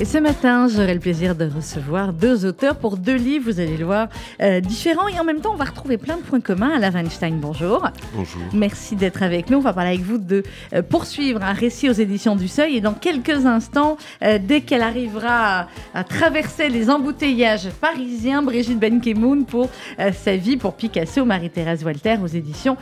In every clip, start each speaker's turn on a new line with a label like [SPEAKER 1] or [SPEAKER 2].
[SPEAKER 1] Et ce matin, j'aurai le plaisir de recevoir deux auteurs pour deux livres, vous allez le voir, euh, différents. Et en même temps, on va retrouver plein de points communs. Alain Weinstein, bonjour.
[SPEAKER 2] Bonjour.
[SPEAKER 1] Merci d'être avec nous. On va parler avec vous de euh, poursuivre un récit aux éditions du Seuil. Et dans quelques instants, euh, dès qu'elle arrivera à, à traverser les embouteillages parisiens, Brigitte Benkemoun pour sa vie pour Picasso, Marie-Thérèse Walter aux éditions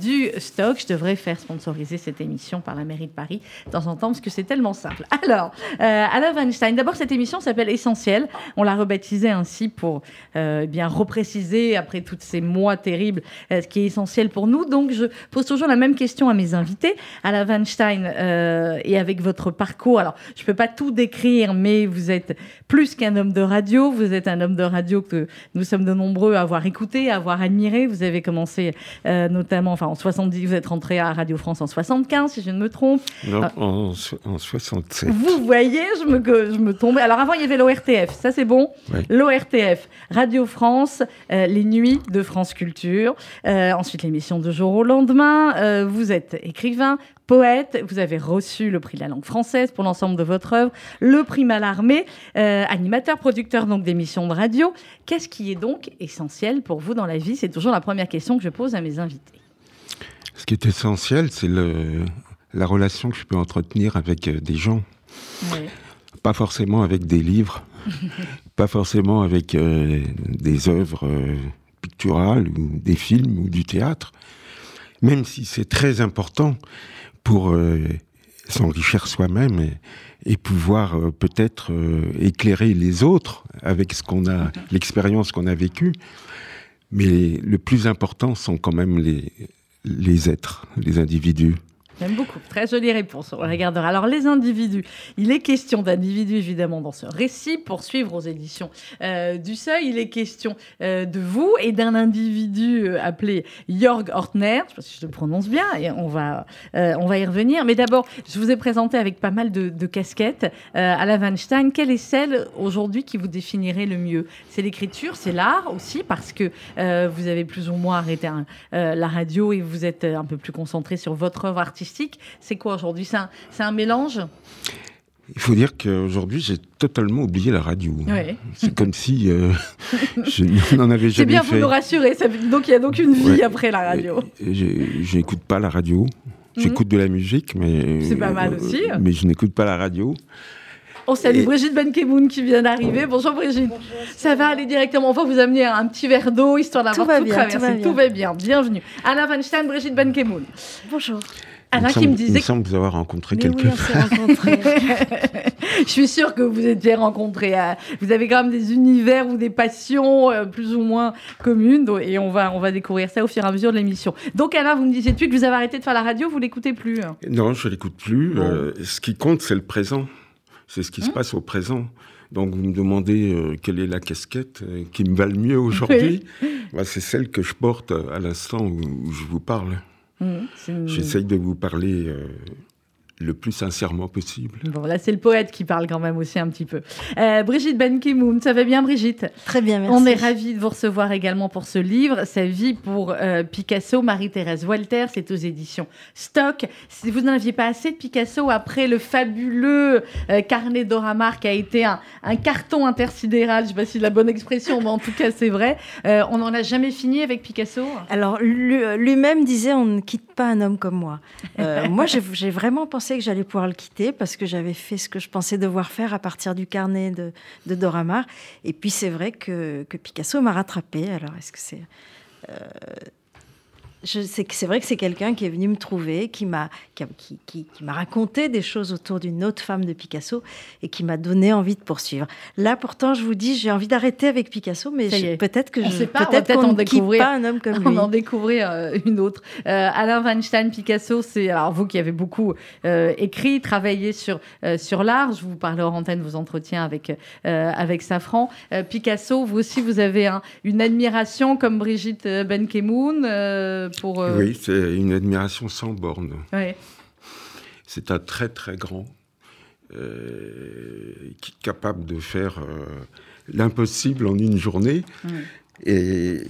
[SPEAKER 1] du Stock. Je devrais faire sponsoriser cette émission par la mairie de Paris de temps en temps parce que c'est tellement simple. Alors, Alain Weinstein, d'abord cette émission s'appelle Essentiel. On l'a rebaptisée ainsi pour euh, bien repréciser après tous ces mois terribles euh, ce qui est essentiel pour nous. Donc je pose toujours la même question à mes invités, Alain Weinstein euh, et avec votre parcours. Alors je peux pas tout décrire, mais vous êtes plus qu'un homme de radio. Vous êtes un homme de radio que nous sommes de nombreux à avoir écouté, à avoir admiré. Vous avez commencé notamment, enfin en 70, vous êtes rentré à Radio France en 75, si je ne me trompe.
[SPEAKER 2] Non, en, en 67.
[SPEAKER 1] Vous voyez, je me, je me tombais. Alors avant, il y avait l'ORTF, ça c'est bon.
[SPEAKER 2] Oui.
[SPEAKER 1] L'ORTF, Radio France, euh, les nuits de France Culture. Euh, ensuite, l'émission de jour au lendemain. Euh, vous êtes écrivain, poète. Vous avez reçu le prix de la langue française pour l'ensemble de votre œuvre, le prix Mallarmé, euh, animateur, producteur donc d'émissions de radio. Qu'est-ce qui est donc essentiel pour vous dans la vie? C'est toujours la première question que je pose à mes invités.
[SPEAKER 2] Ce qui est essentiel, c'est la relation que je peux entretenir avec des gens. Pas forcément avec des livres, pas forcément avec euh, des œuvres euh, picturales ou des films ou du théâtre, même si c'est très important pour euh, s'enrichir soi-même et, et pouvoir peut-être éclairer les autres avec ce qu'on a, l'expérience qu'on a vécue. Mais le plus important sont quand même les, les êtres, les individus.
[SPEAKER 1] J'aime beaucoup. Très jolie réponse. On regardera. Alors, les individus. Il est question d'individus, évidemment, dans ce récit. Pour suivre aux éditions euh, du Seuil, il est question euh, de vous et d'un individu euh, appelé Jörg Ortner. Je sais pas si je le prononce bien. Et on va, on va y revenir. Mais d'abord, je vous ai présenté avec pas mal de, de casquettes. À la Weinstein, quelle est celle aujourd'hui qui vous définirait le mieux? C'est l'écriture, c'est l'art aussi, parce que vous avez plus ou moins arrêté euh, la radio et vous êtes un peu plus concentré sur votre œuvre artistique. C'est quoi aujourd'hui? C'est un, c'est un mélange?
[SPEAKER 2] Il faut dire qu'aujourd'hui, j'ai totalement oublié la radio. C'est comme si euh, je n'en avais
[SPEAKER 1] C'est
[SPEAKER 2] jamais
[SPEAKER 1] bien, vous
[SPEAKER 2] fait.
[SPEAKER 1] nous rassurez. Donc il y a donc une vie
[SPEAKER 2] Ouais.
[SPEAKER 1] après la radio.
[SPEAKER 2] Je n'écoute pas la radio. J'écoute de la musique, mais.
[SPEAKER 1] Mhm.
[SPEAKER 2] euh,
[SPEAKER 1] C'est pas mal aussi.
[SPEAKER 2] Mais je n'écoute pas la radio.
[SPEAKER 1] On salue
[SPEAKER 2] Et-
[SPEAKER 1] Brigitte Benkemoun qui vient d'arriver. Bonjour Brigitte. Ça va aller directement. On va vous amener un petit verre d'eau histoire d'avoir
[SPEAKER 3] Tout
[SPEAKER 1] tout,
[SPEAKER 3] bien,
[SPEAKER 1] traversé.
[SPEAKER 3] tout va bien.
[SPEAKER 1] Tout va bien. Bienvenue. Anna Weinstein, Brigitte Benkemoun.
[SPEAKER 3] Bonjour.
[SPEAKER 1] Anna
[SPEAKER 2] il
[SPEAKER 1] qui
[SPEAKER 2] me semble- Il
[SPEAKER 1] disait
[SPEAKER 2] me semble vous avoir rencontré
[SPEAKER 3] Mais oui.
[SPEAKER 1] Je suis sûre que vous étiez rencontrés. à- Vous avez quand même des univers ou des passions euh, plus ou moins communes. donc- Et on va, on va découvrir ça au fur et à mesure de l'émission. Donc, Anna, vous me disiez depuis que vous avez arrêté de faire la radio, vous l'écoutez plus. hein
[SPEAKER 2] Non, je l'écoute plus.
[SPEAKER 1] Bon.
[SPEAKER 2] Euh, ce qui compte, c'est le présent. C'est ce qui se
[SPEAKER 1] Hein
[SPEAKER 2] passe au présent. Donc, vous me demandez euh, quelle est la casquette euh, qui me va le mieux aujourd'hui. Bah, c'est celle que je porte euh, à l'instant où, où je vous parle.
[SPEAKER 1] Une-
[SPEAKER 2] J'essaye de vous parler euh, le plus sincèrement possible.
[SPEAKER 1] Bon, là, c'est le poète qui parle quand même aussi un petit peu. Euh, Brigitte Benkemoun, ça va bien, Brigitte?
[SPEAKER 3] Très bien, merci.
[SPEAKER 1] On est ravis de vous recevoir également pour ce livre, Sa vie pour euh, Picasso, Marie-Thérèse Walter, c'est aux éditions Stock. Si vous n'en aviez pas assez de Picasso après le fabuleux euh, carnet d'Oramar qui a été un, un carton intersidéral, je ne sais pas si c'est la bonne expression, mais en tout cas c'est vrai, euh, on n'en a jamais fini avec Picasso?
[SPEAKER 3] Alors, lui- lui-même disait on ne quitte pas un homme comme moi. Euh, moi, j'ai vraiment pensé que j'allais pouvoir le quitter parce que j'avais fait ce que je pensais devoir faire à partir du carnet de, de Dora Maar. Et puis, c'est vrai que, Picasso m'a rattrapé. Alors, est-ce que c'est. euh, c'est vrai que c'est quelqu'un qui est venu me trouver, qui m'a qui, qui- qui- qui m'a raconté des choses autour d'une autre femme de Picasso et qui m'a donné envie de poursuivre. Là, pourtant, je vous dis, j'ai envie d'arrêter avec Picasso, mais peut-être que
[SPEAKER 1] On
[SPEAKER 3] je peut-être qu'on
[SPEAKER 1] en
[SPEAKER 3] ne
[SPEAKER 1] découvrir.
[SPEAKER 3] pas un homme comme
[SPEAKER 1] On
[SPEAKER 3] lui.
[SPEAKER 1] en découvrir euh, une autre. Euh, Alain Weinstein, Picasso, c'est alors vous qui avez beaucoup euh, écrit, travaillé sur euh, sur l'art. Je vous parlerai en antenne vos entretiens avec avec Safran. Picasso, vous aussi, vous avez un- une admiration comme Brigitte Benkemoun pour. euh,
[SPEAKER 2] Oui, c'est une admiration sans borne.
[SPEAKER 1] ouais.
[SPEAKER 2] C'est un très très grand, euh, qui est capable de faire euh, l'impossible en une journée.
[SPEAKER 1] Mm.
[SPEAKER 2] Et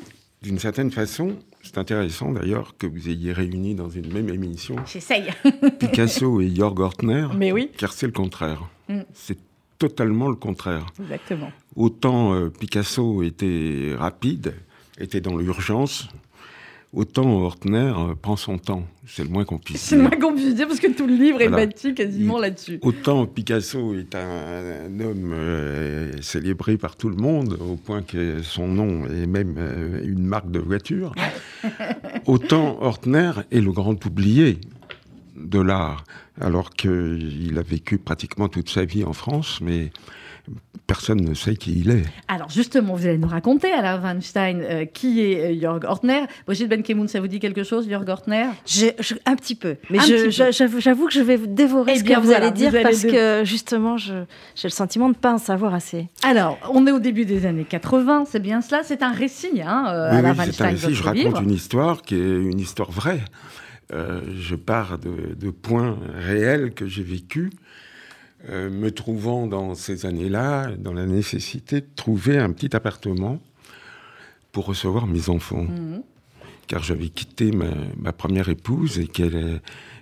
[SPEAKER 2] d'une certaine façon, c'est intéressant d'ailleurs que vous ayez réuni dans une même émission
[SPEAKER 1] J'essaye.
[SPEAKER 2] Picasso et Jörg Ortner,
[SPEAKER 1] Mais oui.
[SPEAKER 2] car c'est le contraire.
[SPEAKER 1] Mm.
[SPEAKER 2] C'est totalement le contraire.
[SPEAKER 1] Exactement.
[SPEAKER 2] Autant euh, Picasso était rapide, était dans l'urgence, autant Ortner euh, prend son temps. C'est le moins qu'on puisse
[SPEAKER 1] C'est le
[SPEAKER 2] dire.
[SPEAKER 1] moins qu'on puisse dire parce que tout le livre est bâti quasiment là-dessus.
[SPEAKER 2] Autant Picasso est un, un homme euh, célébré par tout le monde, au point que son nom est même euh, une marque de voiture, autant Ortner est le grand oublié de l'art, alors qu'il a vécu pratiquement toute sa vie en France, mais personne ne sait qui il est.
[SPEAKER 1] Alors justement, vous allez nous raconter, Alain Weinstein, euh, qui est euh, Jörg Ortner. Brigitte Benkemoun, ça vous dit quelque chose, Jörg Ortner?
[SPEAKER 3] Je- un petit peu. Mais j'avoue que je vais dévorer
[SPEAKER 1] Eh
[SPEAKER 3] ce
[SPEAKER 1] bien,
[SPEAKER 3] que vous
[SPEAKER 1] voilà,
[SPEAKER 3] allez dire
[SPEAKER 1] vous allez
[SPEAKER 3] parce que justement, je- j'ai le sentiment de ne pas en savoir assez.
[SPEAKER 1] Alors, on est au début des années 80, c'est bien cela. C'est un récit, hein, euh,
[SPEAKER 2] Oui,
[SPEAKER 1] Alain
[SPEAKER 2] oui, c'est un
[SPEAKER 1] Weinstein,
[SPEAKER 2] récit. Je raconte
[SPEAKER 1] livre.
[SPEAKER 2] une histoire qui est une histoire vraie. Euh, je pars de, de points réels que j'ai vécus, euh, me trouvant dans ces années-là dans la nécessité de trouver un petit appartement pour recevoir mes enfants.
[SPEAKER 1] Mhm.
[SPEAKER 2] Car j'avais quitté ma, ma première épouse et qu'elle euh,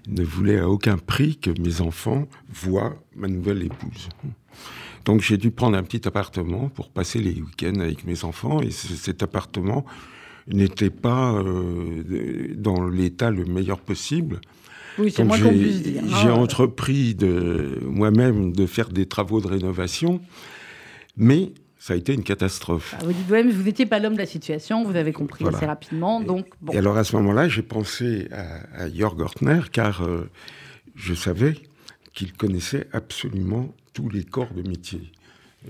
[SPEAKER 2] ne voulait à aucun prix que mes enfants voient ma nouvelle épouse. Donc j'ai dû prendre un petit appartement pour passer les week-ends avec mes enfants et cet appartement n'était pas euh, dans l'état le meilleur possible.
[SPEAKER 1] Oui, c'est moins qu'on
[SPEAKER 2] j'ai
[SPEAKER 1] puisse dire.
[SPEAKER 2] j'ai
[SPEAKER 1] hein.
[SPEAKER 2] entrepris de moi-même de faire des travaux de rénovation, mais ça a été une catastrophe.
[SPEAKER 1] Ah, vous dites vous-même, vous n'étiez pas l'homme de la situation, vous avez compris
[SPEAKER 2] Voilà.
[SPEAKER 1] assez rapidement. Donc, bon.
[SPEAKER 2] Et alors à ce moment-là, j'ai pensé à, à Jörg Ortner car euh, je savais qu'il connaissait absolument tous les corps de métier.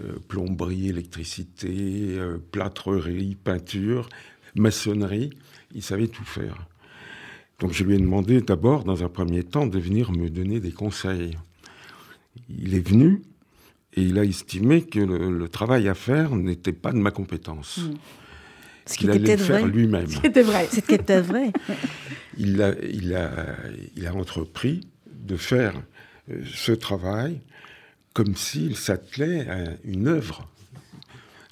[SPEAKER 2] Euh, plomberie, électricité, euh, plâtrerie, peinture, maçonnerie, il savait tout faire. Donc je lui ai demandé d'abord, dans un premier temps, de venir me donner des conseils. Il est venu et il a estimé que le, le travail à faire n'était pas de ma compétence.
[SPEAKER 1] Mm.
[SPEAKER 3] Ce qui
[SPEAKER 2] Qu'il allait
[SPEAKER 3] était
[SPEAKER 2] faire
[SPEAKER 3] vrai.
[SPEAKER 2] lui-même.
[SPEAKER 1] C'était vrai.
[SPEAKER 3] C'était peut-être vrai.
[SPEAKER 2] il a, il, a, il a entrepris de faire euh, ce travail comme s'il s'attelait à une œuvre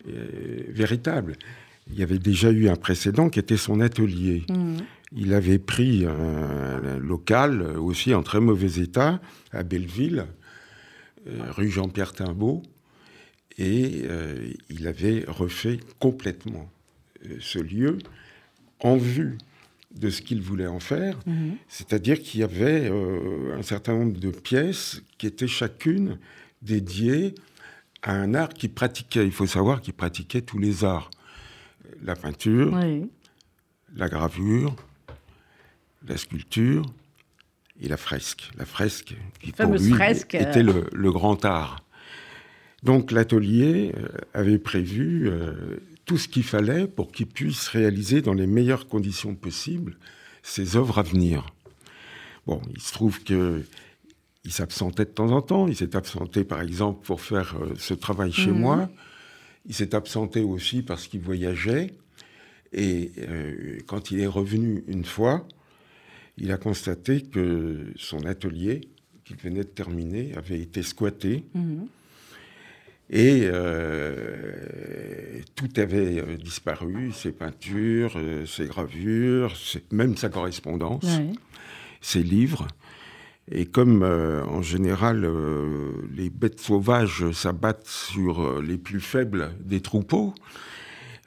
[SPEAKER 2] euh, véritable. Il y avait déjà eu un précédent qui était son atelier.
[SPEAKER 1] Mhm.
[SPEAKER 2] Il avait pris un local euh, aussi en très mauvais état à Belleville, euh, rue Jean-Pierre Timbaud, et euh, il avait refait complètement ce lieu en vue de ce qu'il voulait en faire,
[SPEAKER 1] Mhm.
[SPEAKER 2] c'est-à-dire qu'il y avait euh, un certain nombre de pièces qui étaient chacune dédiées à un art qu'il pratiquait. Il faut savoir qu'il pratiquait tous les arts. La peinture,
[SPEAKER 1] Oui.
[SPEAKER 2] la gravure, la sculpture et la fresque. La fresque, qui pour lui
[SPEAKER 1] fresque, euh.
[SPEAKER 2] était le, le grand art. Donc l'atelier euh, avait prévu euh, tout ce qu'il fallait pour qu'il puisse réaliser dans les meilleures conditions possibles ses œuvres à venir. Bon, il se trouve que il s'absentait de temps en temps. Il s'est absenté, par exemple, pour faire euh, ce travail chez
[SPEAKER 1] Mhm.
[SPEAKER 2] moi. Il s'est absenté aussi parce qu'il voyageait. Et euh, quand il est revenu une fois, il a constaté que son atelier, qu'il venait de terminer, avait été squatté.
[SPEAKER 1] Mhm.
[SPEAKER 2] Et euh, tout avait euh, disparu, ses peintures, euh, ses gravures, ses- même sa correspondance,
[SPEAKER 1] Ouais.
[SPEAKER 2] ses livres. Et comme en général les bêtes sauvages s'abattent sur les plus faibles des troupeaux,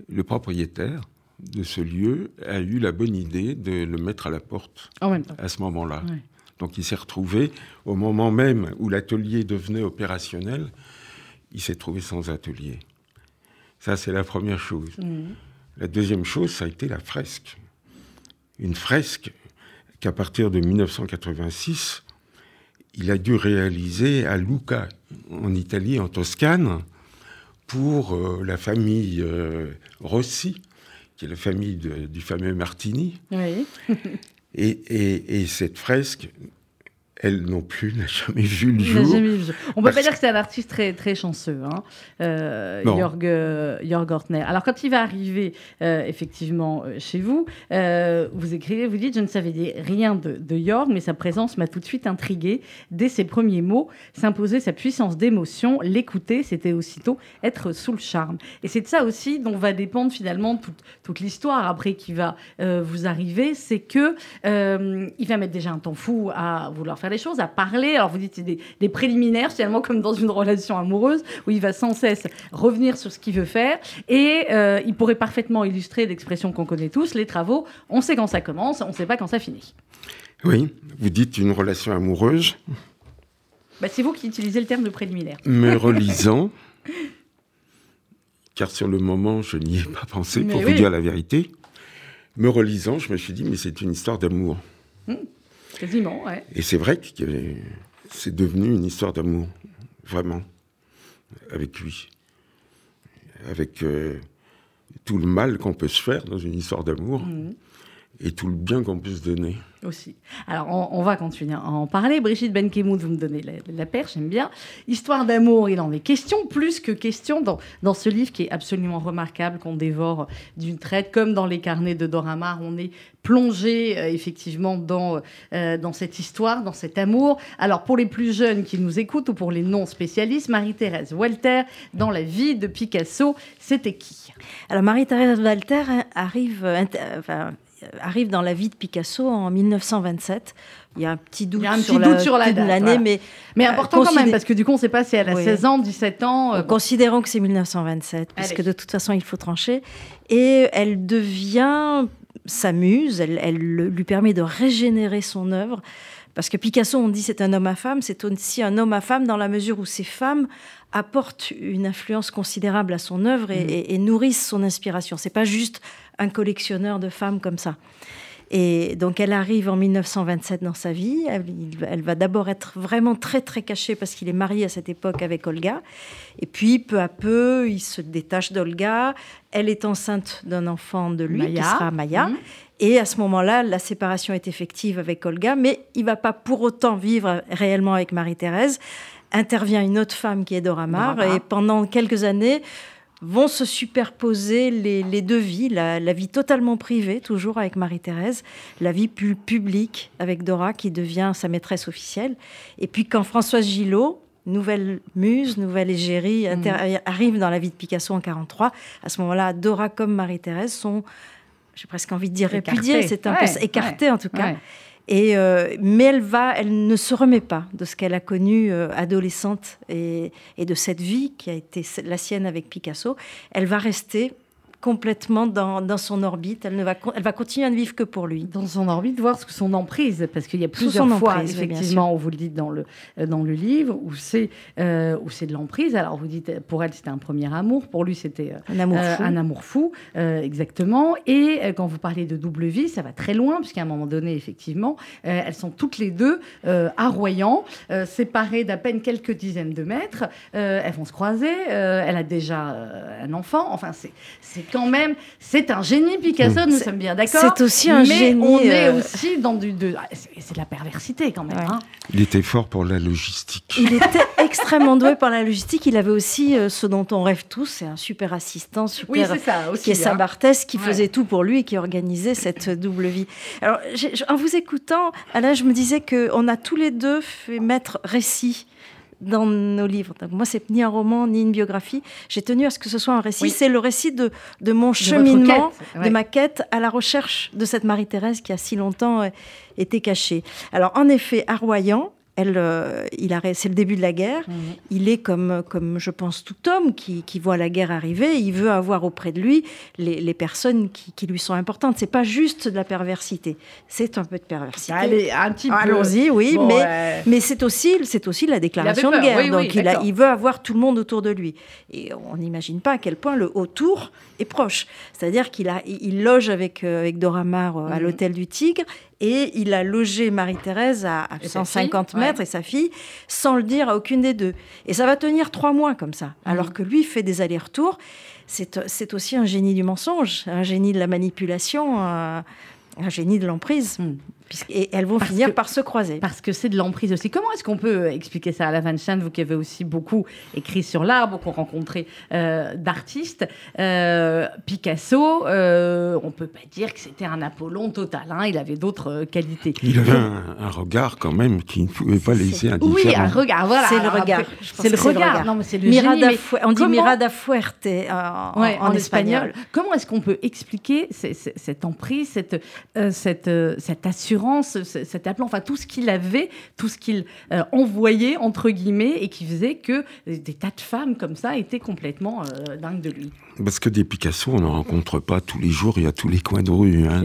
[SPEAKER 2] le propriétaire de ce lieu a eu la bonne idée de le mettre à la porte
[SPEAKER 1] En même temps.
[SPEAKER 2] à ce moment-là.
[SPEAKER 1] Ouais.
[SPEAKER 2] Donc il s'est retrouvé, au moment même où l'atelier devenait opérationnel, il s'est trouvé sans atelier. Ça, c'est la première chose.
[SPEAKER 1] Mhm.
[SPEAKER 2] La deuxième chose, ça a été la fresque. Une fresque qu'à partir de 1986, il a dû réaliser à Lucca, en Italie, en Toscane, pour euh, la famille euh, Rossi, qui est la famille de- du fameux Martini.
[SPEAKER 1] Oui.
[SPEAKER 2] Et, et- et cette fresque, elle non plus n'a jamais vu le jour.
[SPEAKER 1] On peut pas dire que c'est un artiste très, très chanceux, hein, euh, Jörg, euh, Ortner. Alors, quand il va arriver euh, effectivement chez vous, vous écrivez, vous dites Je ne savais rien de, de Jörg, mais sa présence m'a tout de suite intrigué. Dès ses premiers mots, s'imposait sa puissance d'émotion. L'écouter, c'était aussitôt être sous le charme. Et c'est de ça aussi dont va dépendre finalement toute, toute l'histoire après qui va vous arriver c'est que il va mettre déjà un temps fou à vouloir faire les choses, à parler. Alors vous dites des, préliminaires, finalement comme dans une relation amoureuse où il va sans cesse revenir sur ce qu'il veut faire. Et euh, il pourrait parfaitement illustrer l'expression qu'on connaît tous, les travaux. On sait quand ça commence, on ne sait pas quand ça finit.
[SPEAKER 2] Oui, vous dites une relation amoureuse.
[SPEAKER 1] Bah, c'est vous qui utilisez le terme de préliminaire.
[SPEAKER 2] Me relisant, car sur le moment, je n'y ai pas pensé, pour vous dire la vérité. Me relisant, je me suis dit, mais c'est une histoire d'amour.
[SPEAKER 1] Mmh. Quasiment, ouais.
[SPEAKER 2] Et c'est vrai que c'est devenu une histoire d'amour, vraiment, avec lui. Avec euh, tout le mal qu'on peut se faire dans une histoire d'amour. Mhm. Et tout le bien qu'on peut se donner.
[SPEAKER 1] Aussi. Alors, on, va continuer à en parler. Brigitte Benkemoun, vous me donnez la, perche, j'aime bien. Histoire d'amour, il en est question, plus que question dans, dans ce livre qui est absolument remarquable, qu'on dévore d'une traite, comme dans les carnets de Doramar. On est plongé, euh, effectivement, dans, euh, dans cette histoire, dans cet amour. Alors, pour les plus jeunes qui nous écoutent ou pour les non-spécialistes, Marie-Thérèse Walter, dans la vie de Picasso, c'était qui?
[SPEAKER 3] Alors, Marie-Thérèse Walter arrive. Euh, euh, arrive dans la vie de Picasso en 1927. Il y a un petit doute,
[SPEAKER 1] sur, la, l'année, mais, mais euh, important quand même, parce que du coup, on ne sait pas si elle a 16 ans, 17 ans.
[SPEAKER 3] Euh, considérons que c'est 1927, parce que de toute façon, il faut trancher. Et elle devient sa muse, elle, elle lui permet de régénérer son œuvre. Parce que Picasso, on dit c'est un homme à femme, c'est aussi un homme à femme dans la mesure où ces femmes apportent une influence considérable à son œuvre et, mm. et nourrissent son inspiration. C'est pas juste un collectionneur de femmes comme ça. Et donc elle arrive en 1927 dans sa vie. Elle, va d'abord être vraiment très très cachée parce qu'il est marié à cette époque avec Olga. Et puis peu à peu, il se détache d'Olga. Elle est enceinte d'un enfant de lui qui sera Maya. Mhm. Et à ce moment-là, la séparation est effective avec Olga, mais il va pas pour autant vivre réellement avec Marie-Thérèse. Intervient une autre femme qui est Dora Maar, et pendant quelques années, vont se superposer les, deux vies, la, vie totalement privée, toujours avec Marie-Thérèse, la vie plus publique avec Dora, qui devient sa maîtresse officielle. Et puis quand Françoise Gillot, nouvelle muse, nouvelle égérie, mmh. arrive dans la vie de Picasso en 43, à ce moment-là, Dora comme Marie-Thérèse sont, j'ai presque envie de dire répudiées, c'est un peu écarté en tout cas. Et, euh, mais elle ne se remet pas de ce qu'elle a connu euh, adolescente et, de cette vie qui a été la sienne avec Picasso. Elle va rester complètement dans, son orbite. Elle ne va, elle va continuer à ne vivre que pour lui.
[SPEAKER 1] Dans son orbite, voir son emprise, parce qu'il y a plusieurs fois, effectivement, où vous le dites dans le, euh, dans le livre, où c'est euh, c'est de l'emprise. Alors vous dites, pour elle, c'était un premier amour, pour lui, c'était
[SPEAKER 3] un amour euh,
[SPEAKER 1] fou, un amour fou exactement. Et quand vous parlez de double vie, ça va très loin, puisqu'à un moment donné, effectivement, elles sont toutes les deux à Royan, séparées d'à peine quelques dizaines de mètres. elles vont se croiser. elle a déjà un enfant. Enfin, c'est quand même, c'est un génie Picasso, nous sommes bien d'accord.
[SPEAKER 3] C'est aussi un génie.
[SPEAKER 1] Mais on est euh, aussi dans du, de, ah, c'est de la perversité quand même. Hein.
[SPEAKER 2] Il était fort pour la logistique.
[SPEAKER 3] Il était extrêmement doué par la logistique. Il avait aussi euh, ce dont on rêve tous, c'est un super assistant, super,
[SPEAKER 1] oui, ça, aussi,
[SPEAKER 3] qui est hein. Saint-Barthès, qui faisait tout pour lui et qui organisait cette double vie. Alors, en vous écoutant, Alain, je me disais qu'on a tous les deux fait mettre récit dans nos livres. Donc moi, c'est ni un roman ni une biographie. J'ai tenu à ce que ce soit un récit. C'est le récit de, de mon cheminement, de ma quête à la recherche de cette Marie-Thérèse qui a si longtemps euh, été cachée. Alors, en effet, à Royan, elle, euh, il c'est le début de la guerre. Mhm. Il est comme, comme, je pense, tout homme qui, voit la guerre arriver. Il veut avoir auprès de lui les, personnes qui, lui sont importantes. C'est pas juste de la perversité. C'est un peu de perversité.
[SPEAKER 1] Allez, un petit
[SPEAKER 3] Allons-y, oui, mais, mais c'est aussi, c'est aussi la déclaration de guerre. Donc il, il, veut avoir tout le monde autour de lui. Et on n'imagine pas à quel point le autour est proche. C'est-à-dire qu'il a, il loge avec, euh, avec Dora Maar euh, à mhm. l'hôtel du Tigre et il a logé Marie-Thérèse à, 150 mètres et sa fille sans le dire à aucune des deux. Et ça va tenir trois mois comme ça, mhm. alors que lui fait des allers-retours. C'est aussi un génie du mensonge, un génie de la manipulation, un, génie de l'emprise. Mhm. Et elles vont finir par se croiser.
[SPEAKER 1] Parce que c'est de l'emprise aussi. Comment est-ce qu'on peut expliquer ça à la Van vous qui avez aussi beaucoup écrit sur l'art, beaucoup rencontré euh, d'artistes euh, Picasso, euh, on peut pas dire que c'était un Apollon total. Hein, il avait d'autres qualités.
[SPEAKER 2] Il avait un, regard quand même qui ne pouvait pas laisser indifférent.
[SPEAKER 1] Oui, un regard. Voilà.
[SPEAKER 3] C'est le regard.
[SPEAKER 1] C'est le, regard. Non, mais c'est le
[SPEAKER 3] Mirada On dit Mirada fuerte en, espagnol.
[SPEAKER 1] Comment est-ce qu'on peut expliquer cette emprise, cette, cette, cette assurance, cet aplomb, enfin tout ce qu'il avait, tout ce qu'il envoyait entre guillemets et qui faisait que des tas de femmes comme ça étaient complètement euh, dingues de lui.
[SPEAKER 2] Parce que des Picasso, on n'en rencontre pas tous les jours, il y a tous les coins de rue. Hein.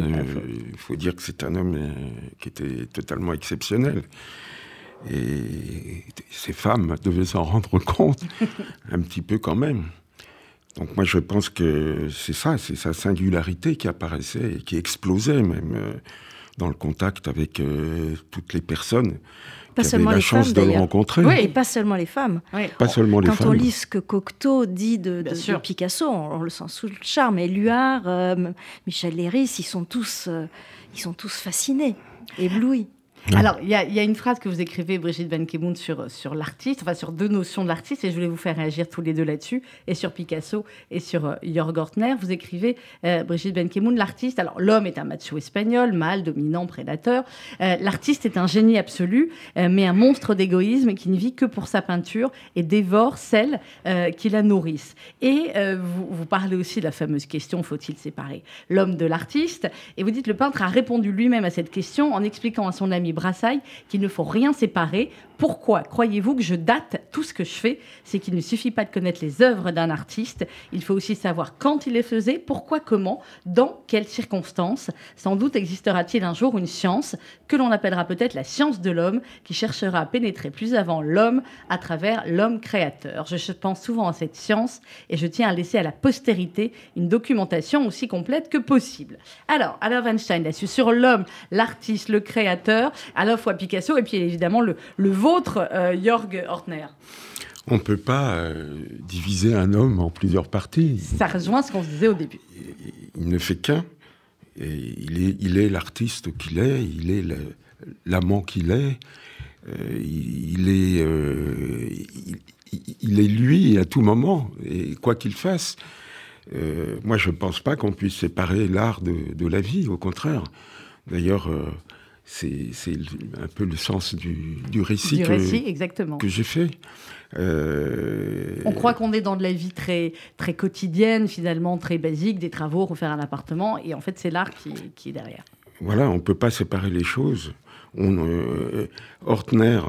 [SPEAKER 2] Il faut dire que c'est un homme euh, qui était totalement exceptionnel. Et ces femmes devaient s'en rendre compte, un petit peu quand même. Donc moi je pense que c'est ça, c'est sa singularité qui apparaissait et qui explosait même euh, dans le contact avec toutes les personnes pas seulement la les chance femmes, de le rencontrer.
[SPEAKER 3] Oui, et pas seulement les femmes.
[SPEAKER 2] Pas seulement les
[SPEAKER 3] Quand
[SPEAKER 2] femmes.
[SPEAKER 3] on lit ce que Cocteau dit de, Picasso, on, le sent sous le charme. Et Luard, euh, Michel Léris, ils sont tous, euh, ils sont tous fascinés, éblouis.
[SPEAKER 1] Alors, il y, a une phrase que vous écrivez, Brigitte Van sur, sur l'artiste, enfin sur deux notions de l'artiste, et je voulais vous faire réagir tous les deux là-dessus, et sur Picasso et sur euh, Jörg Ortner. Vous écrivez, euh, Brigitte Van l'artiste, alors l'homme est un macho espagnol, mâle, dominant, prédateur. Euh, l'artiste est un génie absolu, mais un monstre d'égoïsme qui ne vit que pour sa peinture et dévore celles qui la nourrissent. Et vous, vous parlez aussi de la fameuse question, faut-il séparer l'homme de l'artiste? Et vous dites, le peintre a répondu lui-même à cette question en expliquant à son ami Brassailles qu'il ne faut rien séparer. Pourquoi croyez-vous que je date tout ce que je fais? C'est qu'il ne suffit pas de connaître les œuvres d'un artiste, il faut aussi savoir quand il les faisait, pourquoi, comment, dans quelles circonstances. Sans doute existera-t-il un jour une science que l'on appellera peut-être la science de l'homme, qui cherchera à pénétrer plus avant l'homme à travers l'homme créateur. Je pense souvent à cette science et je tiens à laisser à la postérité une documentation aussi complète que possible. Alors, Alain Weinstein, là-dessus, sur l'homme, l'artiste, le créateur, à fois Picasso et puis évidemment le, le vôtre, euh, Jörg Ortner.
[SPEAKER 2] On ne peut pas euh, diviser un homme en plusieurs parties.
[SPEAKER 1] Ça rejoint ce qu'on se disait au début.
[SPEAKER 2] Il, ne fait qu'un. il est, il est l'artiste qu'il est, il est l'amant qu'il est, euh, il, est, il, est lui à tout moment, et quoi qu'il fasse. moi, je ne pense pas qu'on puisse séparer l'art de, de, la vie, au contraire. D'ailleurs, c'est un peu le sens du, récit, que, que j'ai fait.
[SPEAKER 1] Euh, on croit qu'on est dans de la vie très, très quotidienne, finalement très basique, des travaux, refaire un appartement, et en fait c'est l'art qui, est derrière.
[SPEAKER 2] Voilà, on ne peut pas séparer les choses. On, euh, Hortner,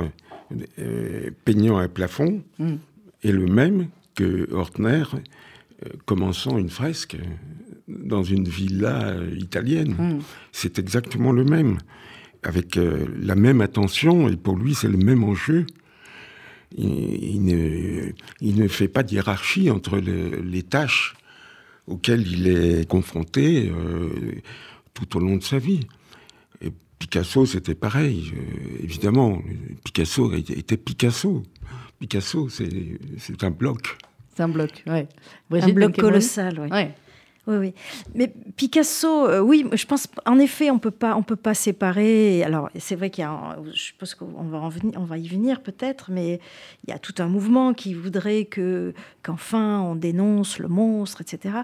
[SPEAKER 2] euh, peignant un plafond, hmm. est le même que Hortner commençant une fresque dans une villa italienne. Hmm. C'est exactement le même avec euh, la même attention, et pour lui, c'est le même enjeu. Il, ne, fait pas de hiérarchie entre les tâches auxquelles il est confronté euh, tout au long de sa vie. Et Picasso, c'était pareil. Euh, évidemment, Picasso était Picasso. Picasso, c'est un bloc.
[SPEAKER 1] C'est un bloc, ouais.
[SPEAKER 3] un bloc colossal, oui. Ouais. Oui, oui. Mais Picasso, euh, oui, je pense, en effet, on peut pas, on peut pas séparer. Alors, c'est vrai qu'il y a, je suppose qu'on va en venir, on va y venir peut-être, mais il y a tout un mouvement qui voudrait que, qu'enfin, on dénonce le monstre, etc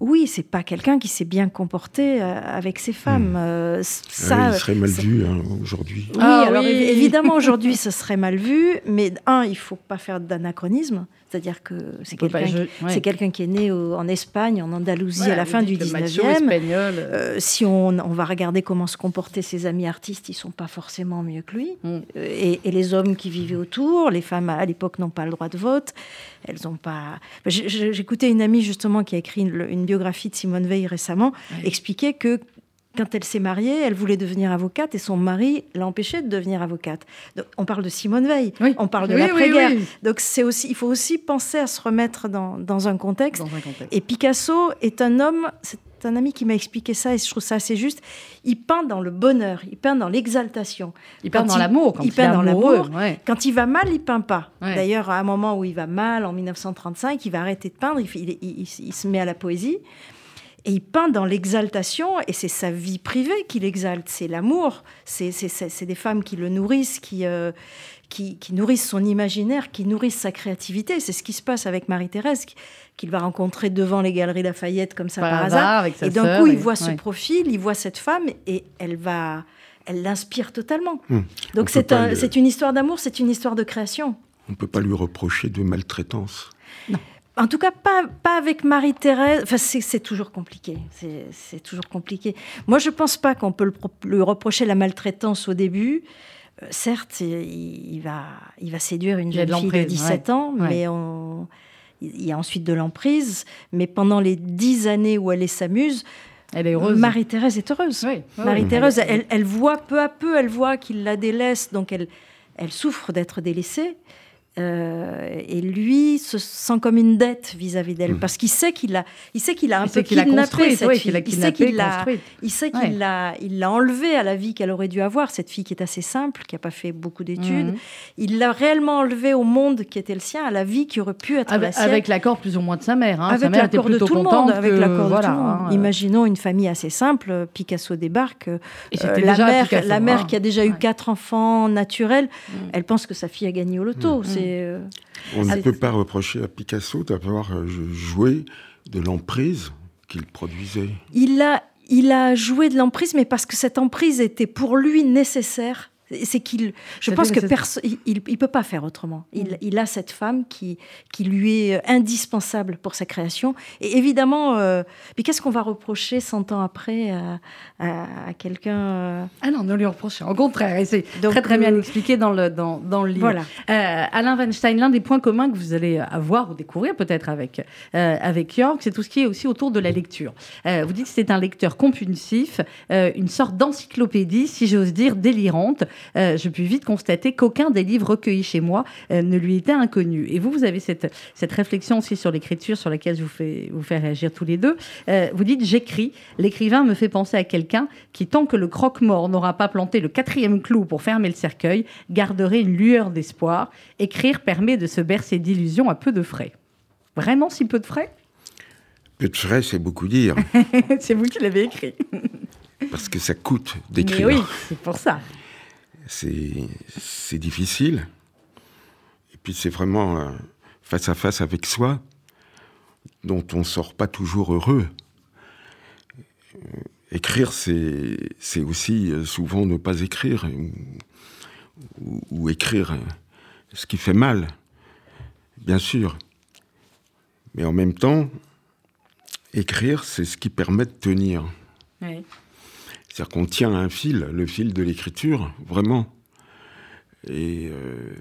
[SPEAKER 3] oui, c'est pas quelqu'un qui s'est bien comporté euh, avec ses femmes. Hmm.
[SPEAKER 2] Euh, ah ça, il serait mal vu hein, aujourd'hui.
[SPEAKER 3] Oui, ah alors évidemment aujourd'hui, ce serait mal vu, mais un, il faut pas faire d'anachronisme. C'est-à-dire que c'est quelqu'un qui est né en Espagne, en Andalousie, à la fin du 19e. Euh, si on, va regarder comment se comportaient ses amis artistes, ils sont pas forcément mieux que lui. Hmm. Et, les hommes qui vivaient autour, les femmes à l'époque n'ont pas le droit de vote. Elles n'ont pas. J'écoutais une amie justement qui a écrit une, biographie de Simone Veil récemment, expliquer que quand elle s'est mariée, elle voulait devenir avocate et son mari l'a empêchée de devenir avocate. on parle de Simone Veil, on parle de l'après-guerre. Donc c'est aussi, il faut aussi penser à se remettre dans, un contexte. Et Picasso est un homme, c'est un ami qui m'a expliqué ça et je trouve ça assez juste. Il peint dans le bonheur, il peint dans l'exaltation.
[SPEAKER 1] Il peint dans l'amour.
[SPEAKER 3] Il, peint dans l'amour. Quand il va mal, il peint pas. D'ailleurs, à un moment où il va mal, en 1935, il va arrêter de peindre, il, il se met à la poésie. Et il peint dans l'exaltation, et c'est sa vie privée qu'il exalte, c'est l'amour, c'est des femmes qui le nourrissent, qui, euh, qui, nourrissent son imaginaire, qui nourrissent sa créativité. C'est ce qui se passe avec Marie-Thérèse, qu'il va rencontrer devant les galeries Lafayette comme ça par, hasard. et d'un coup, il voit ce profil, il voit cette femme, et elle va... Elle l'inspire totalement. Hmm. Donc c'est un, une histoire d'amour, c'est une histoire de création.
[SPEAKER 2] On ne peut pas lui reprocher de maltraitance.
[SPEAKER 3] En tout cas, pas, pas avec Marie-Thérèse. Enfin, c'est toujours compliqué. C'est toujours compliqué. Moi, je ne pense pas qu'on peut lui reprocher la maltraitance au début. Euh, certes, il, va, il va séduire une jeune fille de 17 ans, mais on, il y a ensuite de l'emprise. Mais pendant les dix années où elle s'amuse, elle est heureuse. Marie-Thérèse est heureuse. Marie-Thérèse, elle, elle, voit peu à peu, elle voit qu'il la délaisse, donc elle, elle souffre d'être délaissée. Euh, et lui se sent comme une dette vis-à-vis d'elle, hmm. parce qu'il sait qu'il a, il sait qu'il a un peu kidnappé cette fille. il sait qu'il l'a, il sait qu'il l'a, il l'a enlevé à la vie qu'elle aurait dû avoir. Cette fille qui est assez simple, qui n'a pas fait beaucoup d'études, hmm. il l'a réellement enlevé au monde qui était le sien, à la vie qui aurait pu être
[SPEAKER 1] avec,
[SPEAKER 3] la sienne.
[SPEAKER 1] Avec l'accord plus ou moins de sa mère. Hein.
[SPEAKER 3] Avec
[SPEAKER 1] l'accord
[SPEAKER 3] de tout le monde. Avec l'accord de tout le monde. Imaginons une famille assez simple. Picasso débarque. Euh, la mère, la mère hein. qui a déjà eu quatre enfants naturels, hmm. elle pense que sa fille a gagné au loto. C'est
[SPEAKER 2] euh, On ne peut pas reprocher à Picasso d'avoir euh, joué de l'emprise qu'il produisait.
[SPEAKER 3] Il a, il a joué de l'emprise, mais parce que cette emprise était pour lui nécessaire c'est qu'il, je pense que il, il, peut pas faire autrement. Il, mm. il, a cette femme qui, qui lui est indispensable pour sa création. Et évidemment, euh, mais qu'est-ce qu'on va reprocher 100 ans après à, à, quelqu'un euh?
[SPEAKER 1] Ah non, ne lui reprocher. Au contraire, c'est très très bien euh, expliqué dans le dans, dans le livre. Voilà. Alain Weinstein, l'un des points communs que vous allez avoir ou découvrir peut-être avec avec York, c'est tout ce qui est aussi autour de la lecture. vous dites que c'est un lecteur compulsif, une sorte d'encyclopédie, si j'ose dire, délirante. Euh, je puis vite constater qu'aucun des livres recueillis chez moi euh, ne lui était inconnu. Et vous, vous avez cette, cette réflexion aussi sur l'écriture sur laquelle je vous fais, vous faire réagir tous les deux. Euh, vous dites J'écris. L'écrivain me fait penser à quelqu'un qui, tant que le croque-mort n'aura pas planté le quatrième clou pour fermer le cercueil, garderait une lueur d'espoir. Écrire permet de se bercer d'illusions à peu de frais. Vraiment si peu de frais?
[SPEAKER 2] Peu de frais, c'est beaucoup dire.
[SPEAKER 1] c'est vous qui l'avez écrit.
[SPEAKER 2] Parce que ça coûte d'écrire.
[SPEAKER 1] oui, c'est pour ça
[SPEAKER 2] c'est difficile. Et puis c'est vraiment euh, face à face avec soi, dont on ne sort pas toujours heureux. Euh, écrire, c'est aussi euh, souvent ne pas écrire, ou, écrire ce qui fait mal, bien sûr. Mais en même temps, écrire, c'est ce qui permet de tenir. Oui. C'est-à-dire qu'on tient un fil, le fil de l'écriture, vraiment. Et euh,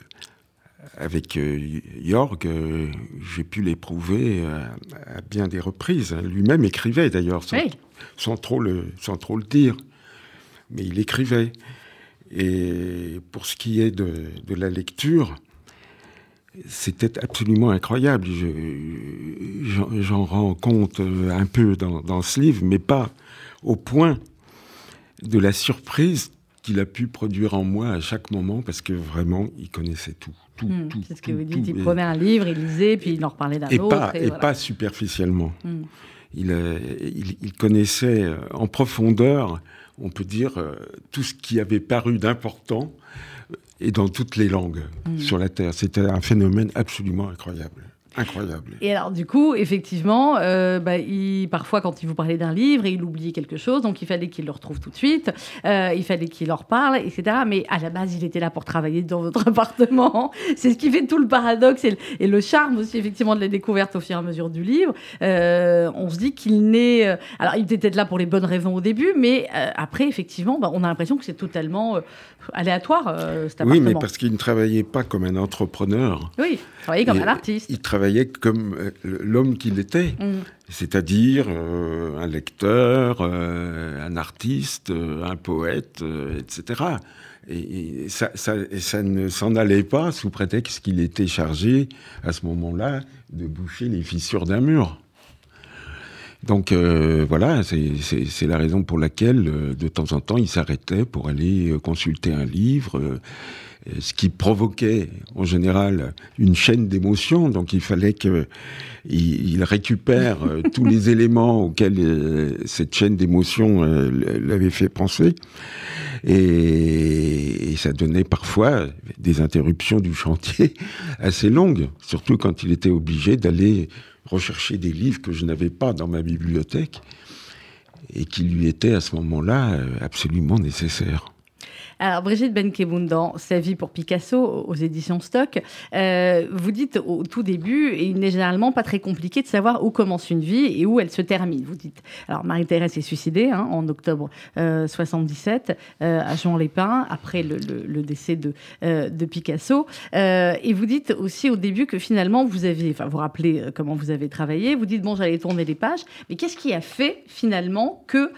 [SPEAKER 2] avec euh, Jorg, euh, j'ai pu l'éprouver à, bien des reprises. Lui-même écrivait d'ailleurs, sans, trop le, sans trop le dire. Mais il écrivait. Et pour ce qui est de, la lecture, c'était absolument incroyable. J'en rends compte un peu dans, dans, ce livre, mais pas au point de la surprise qu'il a pu produire en moi à chaque moment parce que vraiment, il connaissait tout. tout,
[SPEAKER 1] hmm,
[SPEAKER 2] tout
[SPEAKER 1] c'est ce que vous dites. Il prenait un livre, il lisait, puis il en reparlait d'un autre.
[SPEAKER 2] Pas, et, pas superficiellement. Hmm. Euh, il, il, connaissait euh, en profondeur, on peut dire, euh, tout ce qui avait paru d'important et dans toutes les langues hmm. sur la Terre. C'était un phénomène absolument incroyable. Incroyable.
[SPEAKER 1] Et alors, du coup, effectivement, euh, bah, il, parfois, quand il vous parlait d'un livre, il oubliait quelque chose, donc il fallait qu'il le retrouve tout de suite, euh, il fallait qu'il leur parle, etc. Mais à la base, il était là pour travailler dans votre appartement. C'est ce qui fait tout le paradoxe et le, charme aussi, effectivement, de la découverte au fur et à mesure du livre. Euh, on se dit qu'il n'est. alors, il était peut-être là pour les bonnes raisons au début, mais après, effectivement, bah, on a l'impression que c'est totalement aléatoire, cet appartement.
[SPEAKER 2] Oui, mais parce qu'il ne travaillait pas comme un entrepreneur.
[SPEAKER 1] Oui, il travaillait comme un artiste
[SPEAKER 2] travaillait comme euh, l'homme qu'il était, mm. c'est-à-dire euh, un lecteur, euh, un artiste, un poète, etc. Et, ça, ça, ne s'en allait pas sous prétexte qu'il était chargé, à ce moment-là, de boucher les fissures d'un mur. Donc voilà, c'est la raison pour laquelle de temps en temps il s'arrêtait pour aller consulter un livre ce qui provoquait en général une chaîne d'émotions. Donc il fallait qu'il il récupère euh, tous les éléments auxquels euh, cette chaîne d'émotions euh, l'avait fait penser. Et, ça donnait parfois des interruptions du chantier assez longues, surtout quand il était obligé d'aller rechercher des livres que je n'avais pas dans ma bibliothèque et qui lui étaient à ce moment-là absolument nécessaires.
[SPEAKER 1] Alors, Brigitte Benkeboun, dans Sa vie pour Picasso, aux éditions Stock, euh, vous dites au tout début, et il n'est généralement pas très compliqué de savoir où commence une vie et où elle se termine. Vous dites, alors Marie-Thérèse s'est suicidée hein, en octobre 77 euh, euh, à Jean Lépin, après le, décès de, de Picasso. et vous dites aussi au début que finalement, vous avez, enfin, vous rappelez comment vous avez travaillé, vous dites, bon, j'allais tourner les pages, mais qu'est-ce qui a fait finalement que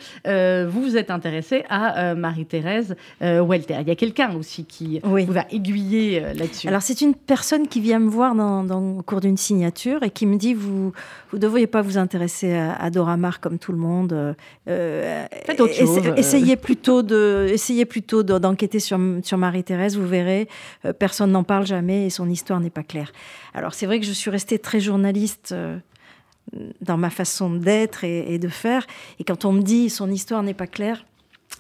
[SPEAKER 1] vous vous êtes intéressé à Marie-Thérèse il y a quelqu'un aussi qui vous va aiguiller euh, là-dessus.
[SPEAKER 3] Alors, c'est une personne qui vient me voir dans, au cours d'une signature et qui me dit Vous ne devriez pas vous intéresser à, Dora Maar comme tout le monde.
[SPEAKER 1] Euh, autre chose.
[SPEAKER 3] Essayez plutôt, de, essayez plutôt d'enquêter sur, sur Marie-Thérèse, vous verrez. Euh, personne n'en parle jamais et son histoire n'est pas claire. Alors, c'est vrai que je suis restée très journaliste dans ma façon d'être et, et, de faire. Et quand on me dit son histoire n'est pas claire,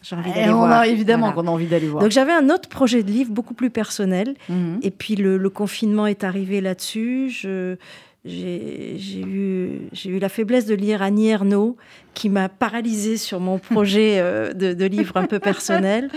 [SPEAKER 3] j'ai envie d'aller voir.
[SPEAKER 1] A, évidemment qu'on a envie d'aller voir.
[SPEAKER 3] Donc j'avais un autre projet de livre beaucoup plus personnel. Mhm. Et puis le, confinement est arrivé là-dessus. Je, j'ai eu, eu la faiblesse de lire Annie Ernaux, qui m'a paralysée sur mon projet euh, de, de, livre un peu personnel.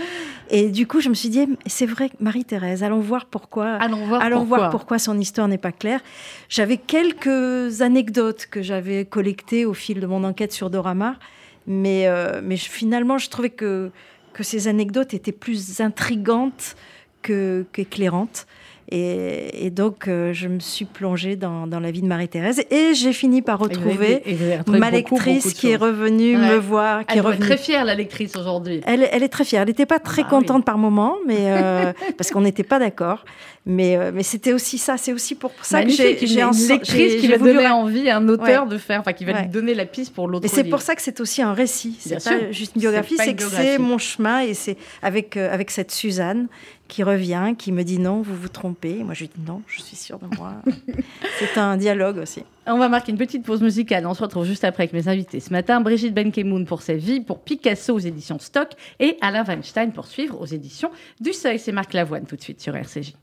[SPEAKER 3] Et du coup, je me suis dit, c'est vrai, Marie-Thérèse, allons voir pourquoi.
[SPEAKER 1] Allons voir,
[SPEAKER 3] allons
[SPEAKER 1] pourquoi.
[SPEAKER 3] voir pourquoi son histoire n'est pas claire. J'avais quelques anecdotes que j'avais collectées au fil de mon enquête sur Dora Maar. Mais, euh, finalement, je trouvais que, que ces anecdotes étaient plus intrigantes qu'éclairantes. Et, donc, euh, je me suis plongée dans, la vie de Marie-Thérèse et j'ai fini par retrouver ma lectrice qui est revenue me voir.
[SPEAKER 1] Qui
[SPEAKER 3] elle
[SPEAKER 1] est très fière, la lectrice, aujourd'hui.
[SPEAKER 3] Elle, elle, est très fière. Elle n'était pas très ah contente par moment, mais euh, parce qu'on n'était pas d'accord. Mais, euh, mais c'était aussi ça. C'est aussi pour ça que j'ai
[SPEAKER 1] une lectrice qui va donner envie à un auteur de faire, enfin, qui va lui donner la piste pour l'autre.
[SPEAKER 3] Et c'est pour ça que c'est aussi un récit. C'est pas juste une biographie, c'est que c'est mon chemin et c'est avec, avec cette Suzanne qui revient, qui me dit non, vous vous trompez. Moi, je lui dis non, je suis sûre de moi. c'est un dialogue aussi.
[SPEAKER 1] On va marquer une petite pause musicale. On se retrouve juste après avec mes invités. Ce matin, Brigitte Benkemoun pour sa vie, pour Picasso aux éditions Stock et Alain Weinstein pour suivre aux éditions du Seuil. C'est Marc Lavoine tout de suite sur RCJ.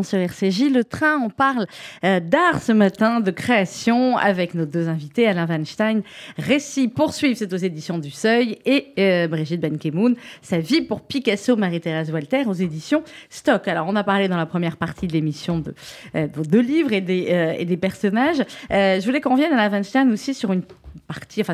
[SPEAKER 1] Sur RCJ. Le train, on parle euh, d'art ce matin, de création avec nos deux invités, Alain Weinstein, Récit poursuivre, c'est aux éditions du Seuil, et euh, Brigitte Benkemoun, Sa vie pour Picasso, Marie-Thérèse Walter, aux éditions Stock. Alors, on a parlé dans la première partie de l'émission de, euh, deux livres et des, et des personnages. Je voulais qu'on revienne, Alain Weinstein, aussi sur une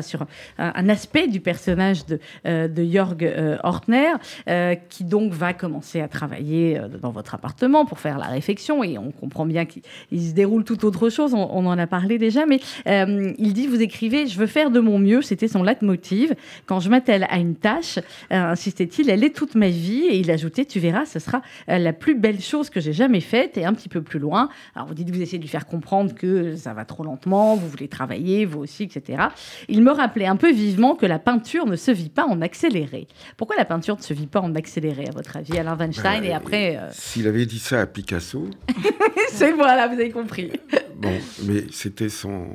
[SPEAKER 1] sur un, aspect du personnage de, euh, de Jörg euh, Ortner, euh, qui donc va commencer à travailler euh, dans votre appartement pour faire la réfection, et on comprend bien qu'il il se déroule tout autre chose, on, on en a parlé déjà, mais euh, il dit, vous écrivez, je veux faire de mon mieux, c'était son leitmotiv, quand je m'attelle à une tâche, insistait-il, elle est toute ma vie, et il ajoutait, tu verras, ce sera la plus belle chose que j'ai jamais faite, et un petit peu plus loin, alors vous dites, vous essayez de lui faire comprendre que ça va trop lentement, vous voulez travailler, vous aussi, etc. Il me rappelait un peu vivement que la peinture ne se vit pas en accéléré. Pourquoi la peinture ne se vit pas en accéléré, à votre avis, Alain Weinstein Et
[SPEAKER 2] Euh,
[SPEAKER 1] après, euh,
[SPEAKER 2] S'il avait dit ça à Picasso,
[SPEAKER 1] c'est voilà, vous avez compris.
[SPEAKER 2] bon, mais c'était son,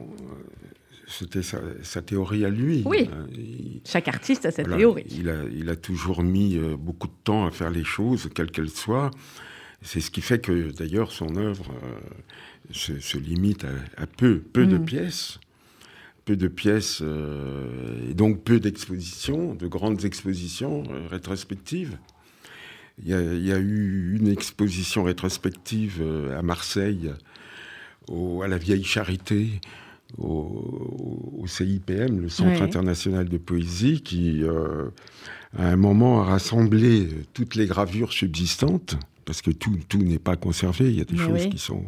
[SPEAKER 2] c'était sa, sa théorie à lui.
[SPEAKER 1] Oui.
[SPEAKER 2] Euh, il-
[SPEAKER 1] Chaque artiste a sa
[SPEAKER 2] voilà,
[SPEAKER 1] théorie.
[SPEAKER 2] Il a, il a toujours mis beaucoup de temps à faire les choses, quelles qu'elles soient. C'est ce qui fait que, d'ailleurs, son œuvre euh, se, se limite à, à peu, peu de
[SPEAKER 1] Mm.
[SPEAKER 2] pièces. Peu de pièces, euh, et donc peu d'expositions, de grandes expositions euh, rétrospectives. Il y, a, il y a eu une exposition rétrospective euh, à Marseille, au- à la Vieille Charité, au, au CIPM, le Centre
[SPEAKER 1] Ouais.
[SPEAKER 2] international de poésie, qui, à un moment, a rassemblé toutes les gravures subsistantes, parce que tout, tout n'est pas conservé. Il y a des
[SPEAKER 1] Mais
[SPEAKER 2] choses
[SPEAKER 1] oui.
[SPEAKER 2] qui sont.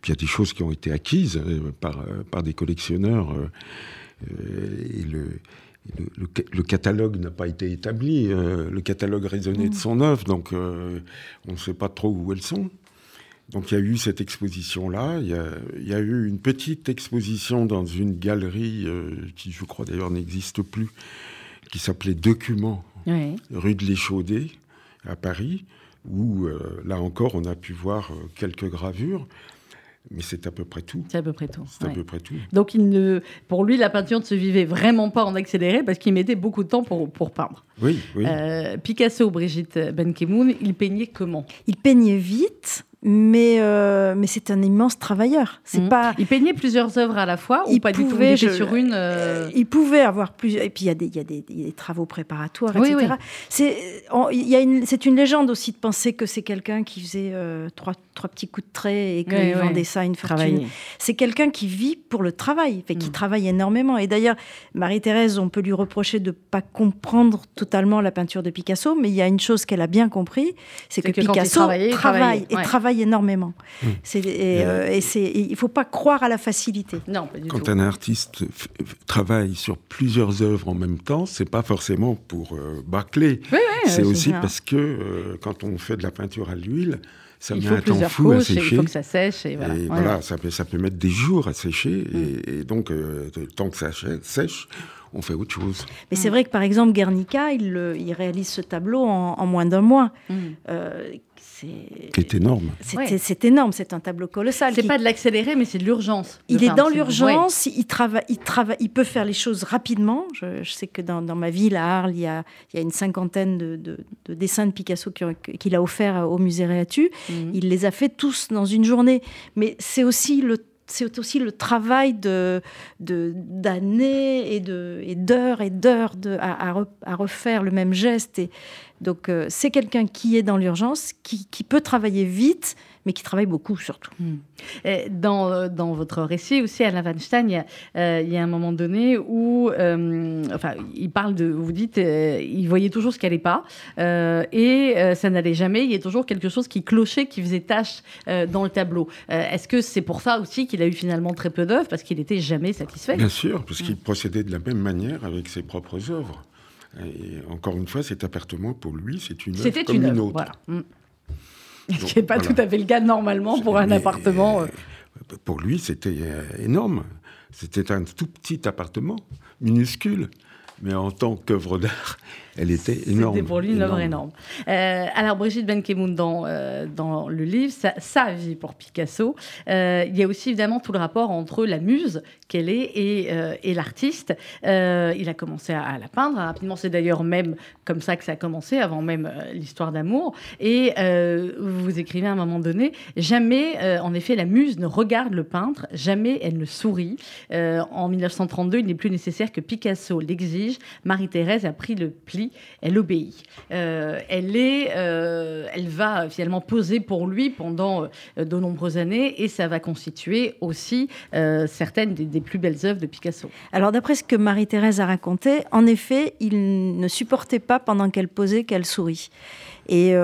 [SPEAKER 2] Puis il y a des choses qui ont été acquises euh, par, euh, par des collectionneurs. euh, et le, le, le ca- le catalogue n'a pas été établi. euh, le catalogue raisonné
[SPEAKER 1] Mm.
[SPEAKER 2] de son œuvre, donc euh, on ne sait pas trop où elles sont. Donc il y a eu cette exposition-là. Il y a, il y a eu une petite exposition dans une galerie euh, qui, je crois d'ailleurs, n'existe plus, qui s'appelait Documents,
[SPEAKER 1] Oui.
[SPEAKER 2] rue de l'Échaudé, à Paris, où euh, là encore on a pu voir euh, quelques gravures, mais c'est à peu près tout.
[SPEAKER 1] C'est à peu près tout.
[SPEAKER 2] C'est à peu près tout.
[SPEAKER 1] Donc, il ne, pour lui, la peinture ne se vivait vraiment pas en accéléré parce qu'il mettait beaucoup de temps pour, pour peindre.
[SPEAKER 2] Oui, oui.
[SPEAKER 1] Euh, Picasso, Brigitte Benkemoun, il peignait comment?
[SPEAKER 3] Il peignait vite, mais, euh, mais c'est un immense travailleur. C'est
[SPEAKER 1] Mhm.
[SPEAKER 3] pas.
[SPEAKER 1] Il peignait plusieurs œuvres à la fois ou
[SPEAKER 3] Il
[SPEAKER 1] pas du tout?
[SPEAKER 3] Pouvait,
[SPEAKER 1] Il était
[SPEAKER 3] je-
[SPEAKER 1] sur une. euh,
[SPEAKER 3] Euh, il pouvait avoir plusieurs. Et puis il y a des, il y a des, il y a des travaux préparatoires,
[SPEAKER 1] Oui,
[SPEAKER 3] etc.
[SPEAKER 1] oui.
[SPEAKER 3] C'est, une, légende aussi de penser que c'est quelqu'un qui faisait euh, trois, trois petits coups de trait et qu'il
[SPEAKER 1] Oui,
[SPEAKER 3] vendait ça à une fortune. C'est quelqu'un qui vit pour le travail, fait, qui
[SPEAKER 1] Mm.
[SPEAKER 3] travaille énormément. Et d'ailleurs, Marie-Thérèse, on peut lui reprocher de ne pas comprendre totalement la peinture de Picasso, mais il y a une chose qu'elle a bien compris, c'est que, Picasso travaille et
[SPEAKER 1] ouais.
[SPEAKER 3] Travaille énormément.
[SPEAKER 2] Mm.
[SPEAKER 3] Et, euh, et et il ne faut pas croire à la facilité.
[SPEAKER 1] Non, pas du
[SPEAKER 2] Quand
[SPEAKER 1] tout.
[SPEAKER 2] un artiste travaille sur plusieurs œuvres en même temps, c'est pas forcément pour euh, bâcler.
[SPEAKER 1] Oui, oui,
[SPEAKER 2] c'est
[SPEAKER 1] euh,
[SPEAKER 2] aussi
[SPEAKER 3] ça.
[SPEAKER 2] parce que euh, quand on fait de la peinture à l'huile, ça
[SPEAKER 1] il
[SPEAKER 2] met
[SPEAKER 1] faut
[SPEAKER 2] un temps fou à
[SPEAKER 1] et il
[SPEAKER 2] sécher.
[SPEAKER 1] faut que ça sèche. Et voilà.
[SPEAKER 2] Et
[SPEAKER 1] Ouais.
[SPEAKER 2] voilà, ça, peut, ça peut mettre des jours à sécher.
[SPEAKER 1] Mm.
[SPEAKER 2] Et, et donc, euh, temps que ça sèche- on fait autre chose.
[SPEAKER 3] Mais c'est vrai que par exemple, Guernica, il, réalise ce tableau en, en moins d'un mois.
[SPEAKER 1] Mm.
[SPEAKER 3] Euh, c'est,
[SPEAKER 2] Qui est énorme.
[SPEAKER 3] c'est,
[SPEAKER 1] Ouais.
[SPEAKER 3] énorme, c'est un tableau colossal.
[SPEAKER 1] C'est
[SPEAKER 3] qui-
[SPEAKER 1] pas de l'accéléré, mais c'est de l'urgence.
[SPEAKER 3] Il est dans l'urgence, il, travaille, il, travaille, il peut faire les choses rapidement. Je, je sais que dans, dans ma ville, à Arles, il y a, il y a une cinquantaine de, de- de dessins de Picasso qu'il a offerts au musée Réatu.
[SPEAKER 1] Mhm.
[SPEAKER 3] Il les a fait tous dans une journée. Mais c'est aussi le c'est aussi le travail de de- d'années et de et d'heures et d'heures de à, à re- à refaire le même geste et donc euh, c'est quelqu'un qui est dans l'urgence qui, qui peut travailler vite mais qui travaille beaucoup surtout.
[SPEAKER 1] Hmm. Dans, dans, votre récit aussi, Alain Weinstein, il y a, il y a un moment donné où, enfin, il parle de, vous dites, il voyait toujours ce qui n'allait pas, et ça n'allait jamais. Il y a toujours quelque chose qui clochait, qui faisait tâche dans le tableau. Est-ce que c'est pour ça aussi qu'il a eu finalement très peu d'œuvres, parce qu'il n'était jamais satisfait?
[SPEAKER 2] Bien sûr, parce qu'il procédait de la même manière avec ses propres œuvres. Et encore une fois, cet appartement, pour lui, c'est une œuvre comme une, autre. Voilà. Mm.
[SPEAKER 1] Ce qui n'est pas tout à fait le cas normalement pour un appartement. Euh.
[SPEAKER 2] Pour lui, c'était euh, énorme. C'était un tout petit appartement, minuscule mais en tant qu'œuvre d'art, elle était énorme.
[SPEAKER 1] C'était pour lui une œuvre énorme. Euh, alors, Brigitte Benkemoun, dans, euh, dans le livre, sa, vie pour Picasso, euh, il y a aussi évidemment tout le rapport entre la muse qu'elle est et, et l'artiste. il a commencé à, la peindre rapidement, c'est d'ailleurs même comme ça que ça a commencé, avant même l'histoire d'amour. Et vous écrivez à un moment donné, jamais, en effet, la muse ne regarde le peintre, jamais elle ne sourit. en 1932, il n'est plus nécessaire que Picasso l'exige Marie-Thérèse a pris le pli, elle obéit. Euh, elle, est, euh, elle va finalement poser pour lui pendant euh, de nombreuses années et ça va constituer aussi certaines des, plus belles œuvres de Picasso.
[SPEAKER 3] Alors d'après ce que Marie-Thérèse a raconté, en effet, il ne supportait pas pendant qu'elle posait qu'elle sourit. Et,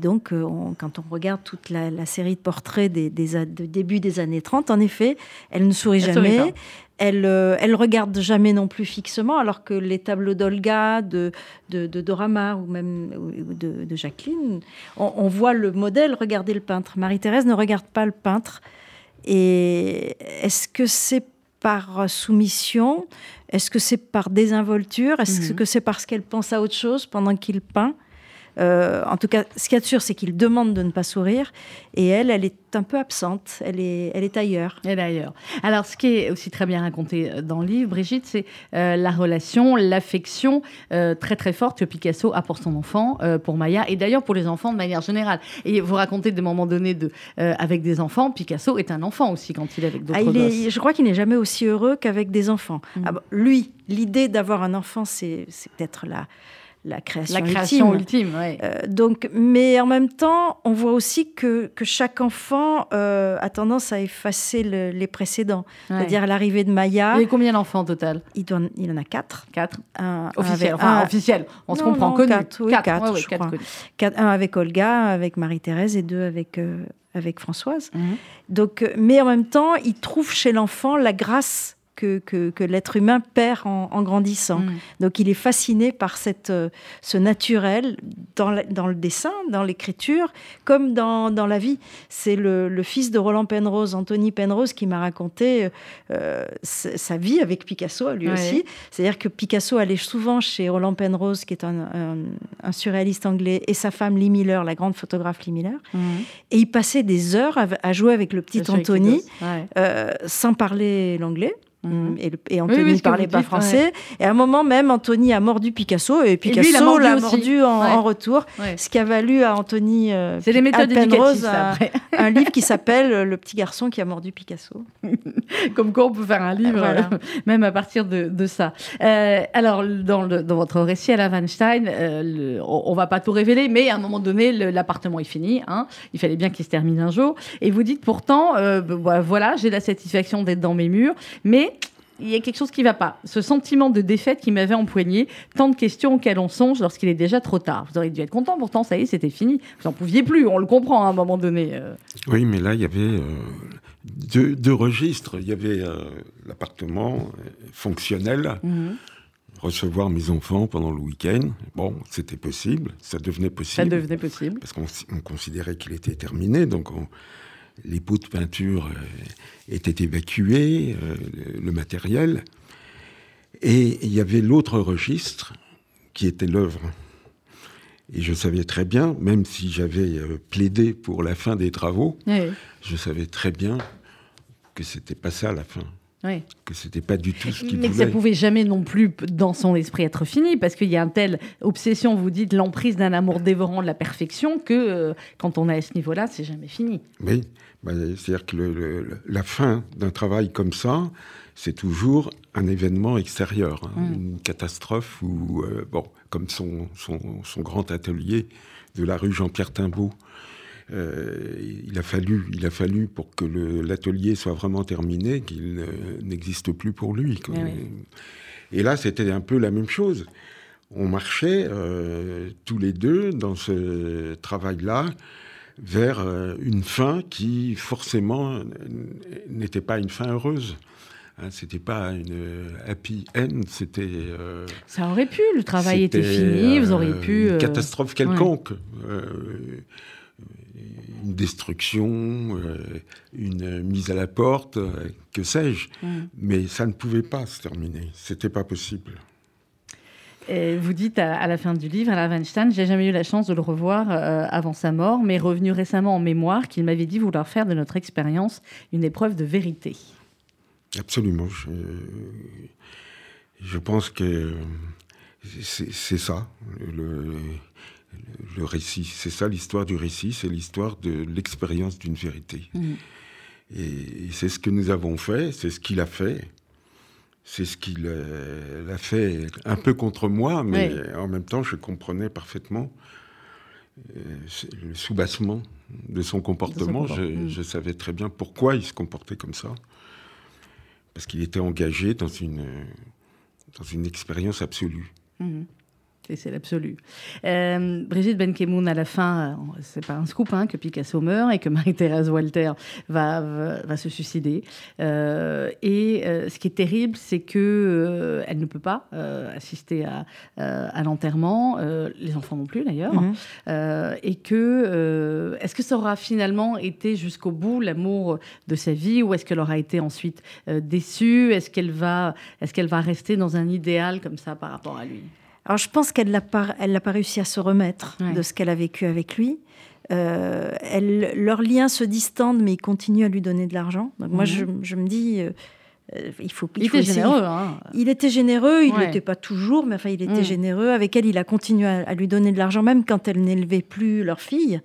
[SPEAKER 3] donc, quand on regarde toute la, série de portraits des, de début des années 30, en effet, elle ne sourit jamais. Elle, euh, elle regarde jamais non plus fixement, alors que les tableaux d'Olga, de, de, Dora Maar ou même de, Jacqueline, on, voit le modèle regarder le peintre. Marie-Thérèse ne regarde pas le peintre. Et est-ce que c'est par soumission? Est-ce que c'est par désinvolture? Est-ce mhm. que c'est parce qu'elle pense à autre chose pendant qu'il peint? Euh, en tout cas, ce qu'il y a de sûr, c'est qu'il demande de ne pas sourire. Et elle, elle est un peu absente. Elle est, elle est ailleurs.
[SPEAKER 1] Elle est ailleurs. Alors, ce qui est aussi très bien raconté euh, dans le livre, Brigitte, c'est euh, la relation, l'affection très très forte que Picasso a pour son enfant, pour Maya, et d'ailleurs pour les enfants de manière générale. Et vous racontez des moments donnés de, avec des enfants. Picasso est un enfant aussi quand il est avec d'autres
[SPEAKER 3] ah, Je crois qu'il n'est jamais aussi heureux qu'avec des enfants. Mm. Ah, lui, l'idée d'avoir un enfant, c'est peut-être la la création,
[SPEAKER 1] ultime.
[SPEAKER 3] Euh, donc, mais en même temps, on voit aussi que, que chaque enfant euh, a tendance à effacer les précédents. C'est-à-dire l'arrivée de Maya.
[SPEAKER 1] Il y a combien d'enfants au total?
[SPEAKER 3] Il, doit, il en a quatre.
[SPEAKER 1] Quatre. Un, officiel. enfin, officiel. On se comprend.
[SPEAKER 3] connu. Quatre, oui, quatre, je crois. un avec Olga, avec Marie-Thérèse et deux avec. Euh, avec Françoise. Mhm. Donc, mais en même temps, il trouve chez l'enfant la grâce que, l'être humain perd en, grandissant. Mm. Donc il est fasciné par cette, euh, ce naturel dans, dans le dessin, dans l'écriture, comme dans, dans, la vie. C'est le, fils de Roland Penrose, Anthony Penrose, qui m'a raconté euh, sa vie avec Picasso, lui aussi. C'est-à-dire que Picasso allait souvent chez Roland Penrose, qui est un, un, surréaliste anglais, et sa femme Lee Miller, la grande photographe Lee Miller. Mm. Et il passait des heures à, jouer avec le petit Anthony, euh, sans parler l'anglais. Mhm. Et, Anthony ne parlait pas français. Et à un moment même, Anthony a mordu Picasso et Picasso l'a mordu, en, retour. Ce qui a valu à Anthony
[SPEAKER 1] euh, C'est les méthodes
[SPEAKER 3] Penrose un, un, livre qui s'appelle Le petit garçon qui a mordu Picasso.
[SPEAKER 1] Comme quoi on peut faire un livre euh, même à partir de, ça. Euh, alors, dans, dans, votre récit à la Weinstein, on, ne va pas tout révéler, mais à un moment donné, l'appartement est fini. Hein. Il fallait bien qu'il se termine un jour. Et vous dites pourtant, bah, voilà, j'ai la satisfaction d'être dans mes murs, mais il y a quelque chose qui ne va pas. Ce sentiment de défaite qui m'avait empoigné, tant de questions auxquelles on songe lorsqu'il est déjà trop tard. Vous auriez dû être content, pourtant, ça y est, c'était fini. Vous n'en pouviez plus, on le comprend à un moment donné. Euh.
[SPEAKER 2] Oui, mais là, il y avait euh, deux, registres. Il y avait euh, l'appartement fonctionnel. Mhm. Recevoir mes enfants pendant le week-end, bon, c'était possible, ça devenait possible. Ça
[SPEAKER 1] devenait possible.
[SPEAKER 2] Parce qu'on considérait qu'il était terminé, donc on, les pots de peinture euh, étaient évacués, euh, le matériel. Et il y avait l'autre registre qui était l'œuvre. Et je savais très bien, même si j'avais euh, plaidé pour la fin des travaux, je savais très bien que c'était pas ça la fin. Oui. Que c'était pas du tout ce qu'il
[SPEAKER 1] voulait.
[SPEAKER 2] Mais
[SPEAKER 1] ça pouvait jamais non plus, dans son esprit, être fini, parce qu'il y a un tel obsession, vous dites, l'emprise d'un amour dévorant de la perfection, que quand on est à ce niveau-là, c'est jamais fini.
[SPEAKER 2] Oui, bah, c'est-à-dire que la fin d'un travail comme ça, c'est toujours un événement extérieur, hein, mm. une catastrophe ou euh, bon, comme son, son, grand atelier de la rue Jean-Pierre Timbaud. Il, a fallu, il a fallu pour que l'atelier soit vraiment terminé qu'il n'existe plus pour lui. Eh Et là, c'était un peu la même chose. On marchait tous les deux dans ce travail-là vers une fin qui forcément n'était pas une fin heureuse. Hein, c'était pas une euh, happy end, c'était. Euh,
[SPEAKER 1] ça aurait pu, le travail était fini, vous auriez euh, pu.
[SPEAKER 2] Une catastrophe quelconque. Une destruction, une mise à la porte, que sais-je. Mais ça ne pouvait pas se terminer. C'était pas possible.
[SPEAKER 1] Et vous dites à, la fin du livre, à Weinstein, j'ai jamais eu la chance de le revoir avant sa mort, mais revenu récemment en mémoire qu'il m'avait dit vouloir faire de notre expérience une épreuve de vérité.
[SPEAKER 2] Absolument. Je, pense que c'est ça, le, le récit. C'est ça l'histoire du récit, c'est l'histoire de l'expérience d'une vérité. Mm. Et, c'est ce que nous avons fait, c'est ce qu'il a fait. C'est ce qu'il a fait un peu contre moi, mais en même temps, je comprenais parfaitement euh, le soubassement de son comportement. Je, savais très bien pourquoi il se comportait comme ça parce qu'il était engagé dans une, dans une expérience absolue.
[SPEAKER 1] Mhm c'est l'absolu. Euh, Brigitte Benkemoun, à la fin, euh, c'est pas un scoop hein, que Picasso meurt et que Marie-Thérèse Walter va, va, se suicider. Euh, et ce qui est terrible, c'est que elle ne peut pas assister à, à l'enterrement, les enfants non plus d'ailleurs, mhm. et que est-ce que ça aura finalement été jusqu'au bout l'amour de sa vie, ou est-ce qu'elle aura été ensuite déçue? Est-ce qu'elle va, est-ce qu'elle va rester dans un idéal comme ça par rapport à lui?
[SPEAKER 3] Alors je pense qu'elle n'a pas, elle pas réussi à se remettre de ce qu'elle a vécu avec lui. Euh, elle, leurs liens se distendent, mais il continue à lui donner de l'argent. Donc moi, je, mhm. je, me dis, euh, euh, il faut.
[SPEAKER 1] Il, était généreux. Hein.
[SPEAKER 3] Il était généreux. Il n'était pas toujours, mais enfin, il était mhm. généreux. Avec elle, il a continué à, lui donner de l'argent, même quand elle n'élevait plus leur fille,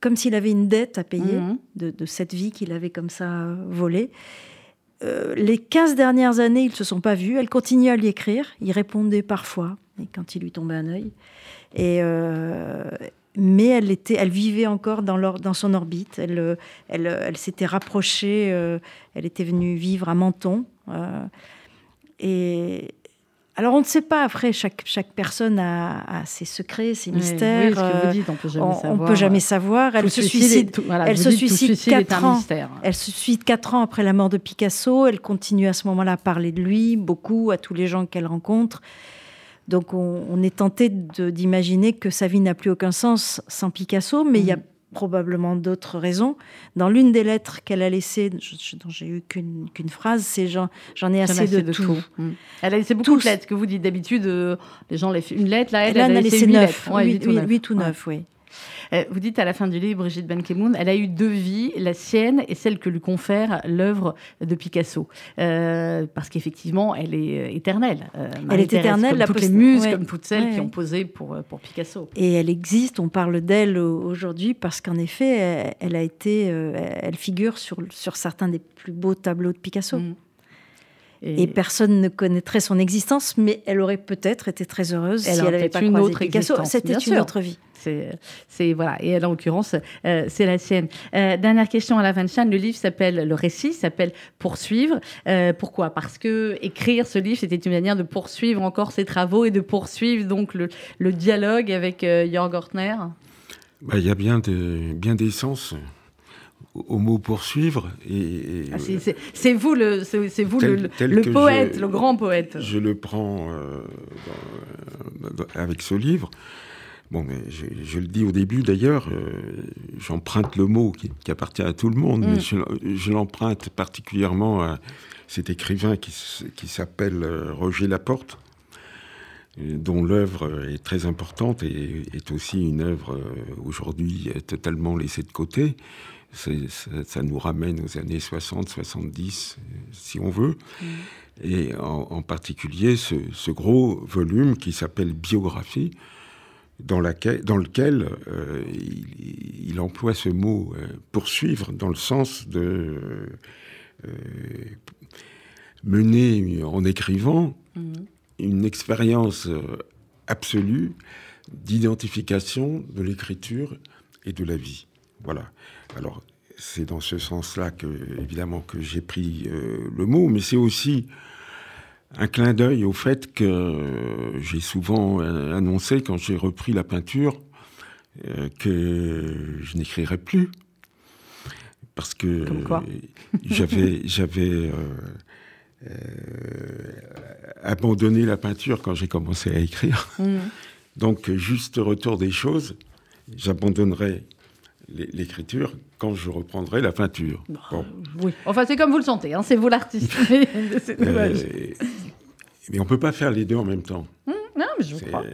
[SPEAKER 3] comme s'il avait une dette à payer mhm. de, de, cette vie qu'il avait comme ça volée. Les 15 dernières années, ils ne se sont pas vus. Elle continuait à lui écrire. Il répondait parfois quand il lui tombait un œil. Et, euh, mais elle, vivait encore dans, son orbite. Euh, elle s'était rapprochée. Euh, elle était venue vivre à Menton. et alors on ne sait pas. Après, chaque, chaque personne a, ses secrets, ses mystères. on peut jamais savoir. Elle se suicide. elle se suicide quatre ans. Elle se suicide quatre ans après la mort de Picasso. Elle continue à ce moment-là à parler de lui beaucoup à tous les gens qu'elle rencontre. Donc on, est tenté d'imaginer que sa vie n'a plus aucun sens sans Picasso, mais il y a mm. Probablement d'autres raisons. Dans l'une des lettres qu'elle a laissées, dont j'ai eu qu'une phrase, c'est j'en ai assez, de, tout.
[SPEAKER 1] Mm. Elle a laissé beaucoup de lettres, que vous dites d'habitude, euh, les gens laissent une lettre, là elle,
[SPEAKER 3] a, laissé neuf, huit ou neuf, oui.
[SPEAKER 1] Euh, vous dites à la fin du livre, Brigitte Benkemoun, elle a eu deux vies, la sienne et celle que lui confère l'œuvre de Picasso. Euh, parce qu'effectivement, elle est euh, éternelle.
[SPEAKER 3] elle est éternelle,
[SPEAKER 1] comme
[SPEAKER 3] la
[SPEAKER 1] toutes les muses, comme toutes celles qui ont posé pour, pour Picasso.
[SPEAKER 3] Et elle existe, on parle d'elle aujourd'hui parce qu'en effet, elle, a été, elle figure sur, sur certains des plus beaux tableaux de Picasso. Mm. Et, personne ne connaîtrait son existence, mais elle aurait peut-être été très heureuse si elle n'avait pas une autre Picasso. C'était une autre vie.
[SPEAKER 1] C'est voilà. Et en l'occurrence, euh, c'est la sienne. Euh, dernière question à la Weinstein. Le livre s'appelle, le récit s'appelle Poursuivre. Euh, pourquoi? Parce que écrire ce livre, c'était une manière de poursuivre encore ses travaux et de poursuivre donc le, dialogue avec Jörg Ortner.
[SPEAKER 2] Bah, il y a bien, de, bien des sens au mot poursuivre. Et,
[SPEAKER 1] ah, c'est vous le, c'est vous le, poète, le grand poète.
[SPEAKER 2] Je le prends avec ce livre. Bon, mais je, le dis au début d'ailleurs, euh, j'emprunte le mot qui, appartient à tout le monde, mais mm. je, l'emprunte particulièrement à cet écrivain qui, qui s'appelle euh, Roger Laporte, euh, dont l'œuvre est très importante et est aussi une œuvre aujourd'hui totalement laissée de côté. Ça, ça, nous ramène aux années 60, 70, si on veut. Mm. Et en, particulier ce, ce, gros volume qui s'appelle Biographie, dans, laquelle, dans lequel euh, il, emploie ce mot euh, poursuivre dans le sens de euh, mener en écrivant mhm. une expérience absolue d'identification de l'écriture et de la vie. Voilà. Alors, c'est dans ce sens-là que, évidemment, que j'ai pris euh, le mot, mais c'est aussi un clin d'œil au fait que j'ai souvent euh, annoncé quand j'ai repris la peinture euh, que je n'écrirais plus parce que j'avais j'avais abandonné la peinture quand j'ai commencé à écrire. Mmh. Donc juste retour des choses, j'abandonnerai l'écriture quand je reprendrai la peinture.
[SPEAKER 1] Bah, oui, enfin c'est comme vous le sentez, hein, c'est vous l'artiste.
[SPEAKER 2] euh, mais on ne peut pas faire les deux en même temps.
[SPEAKER 1] Mmh, non, mais je crois.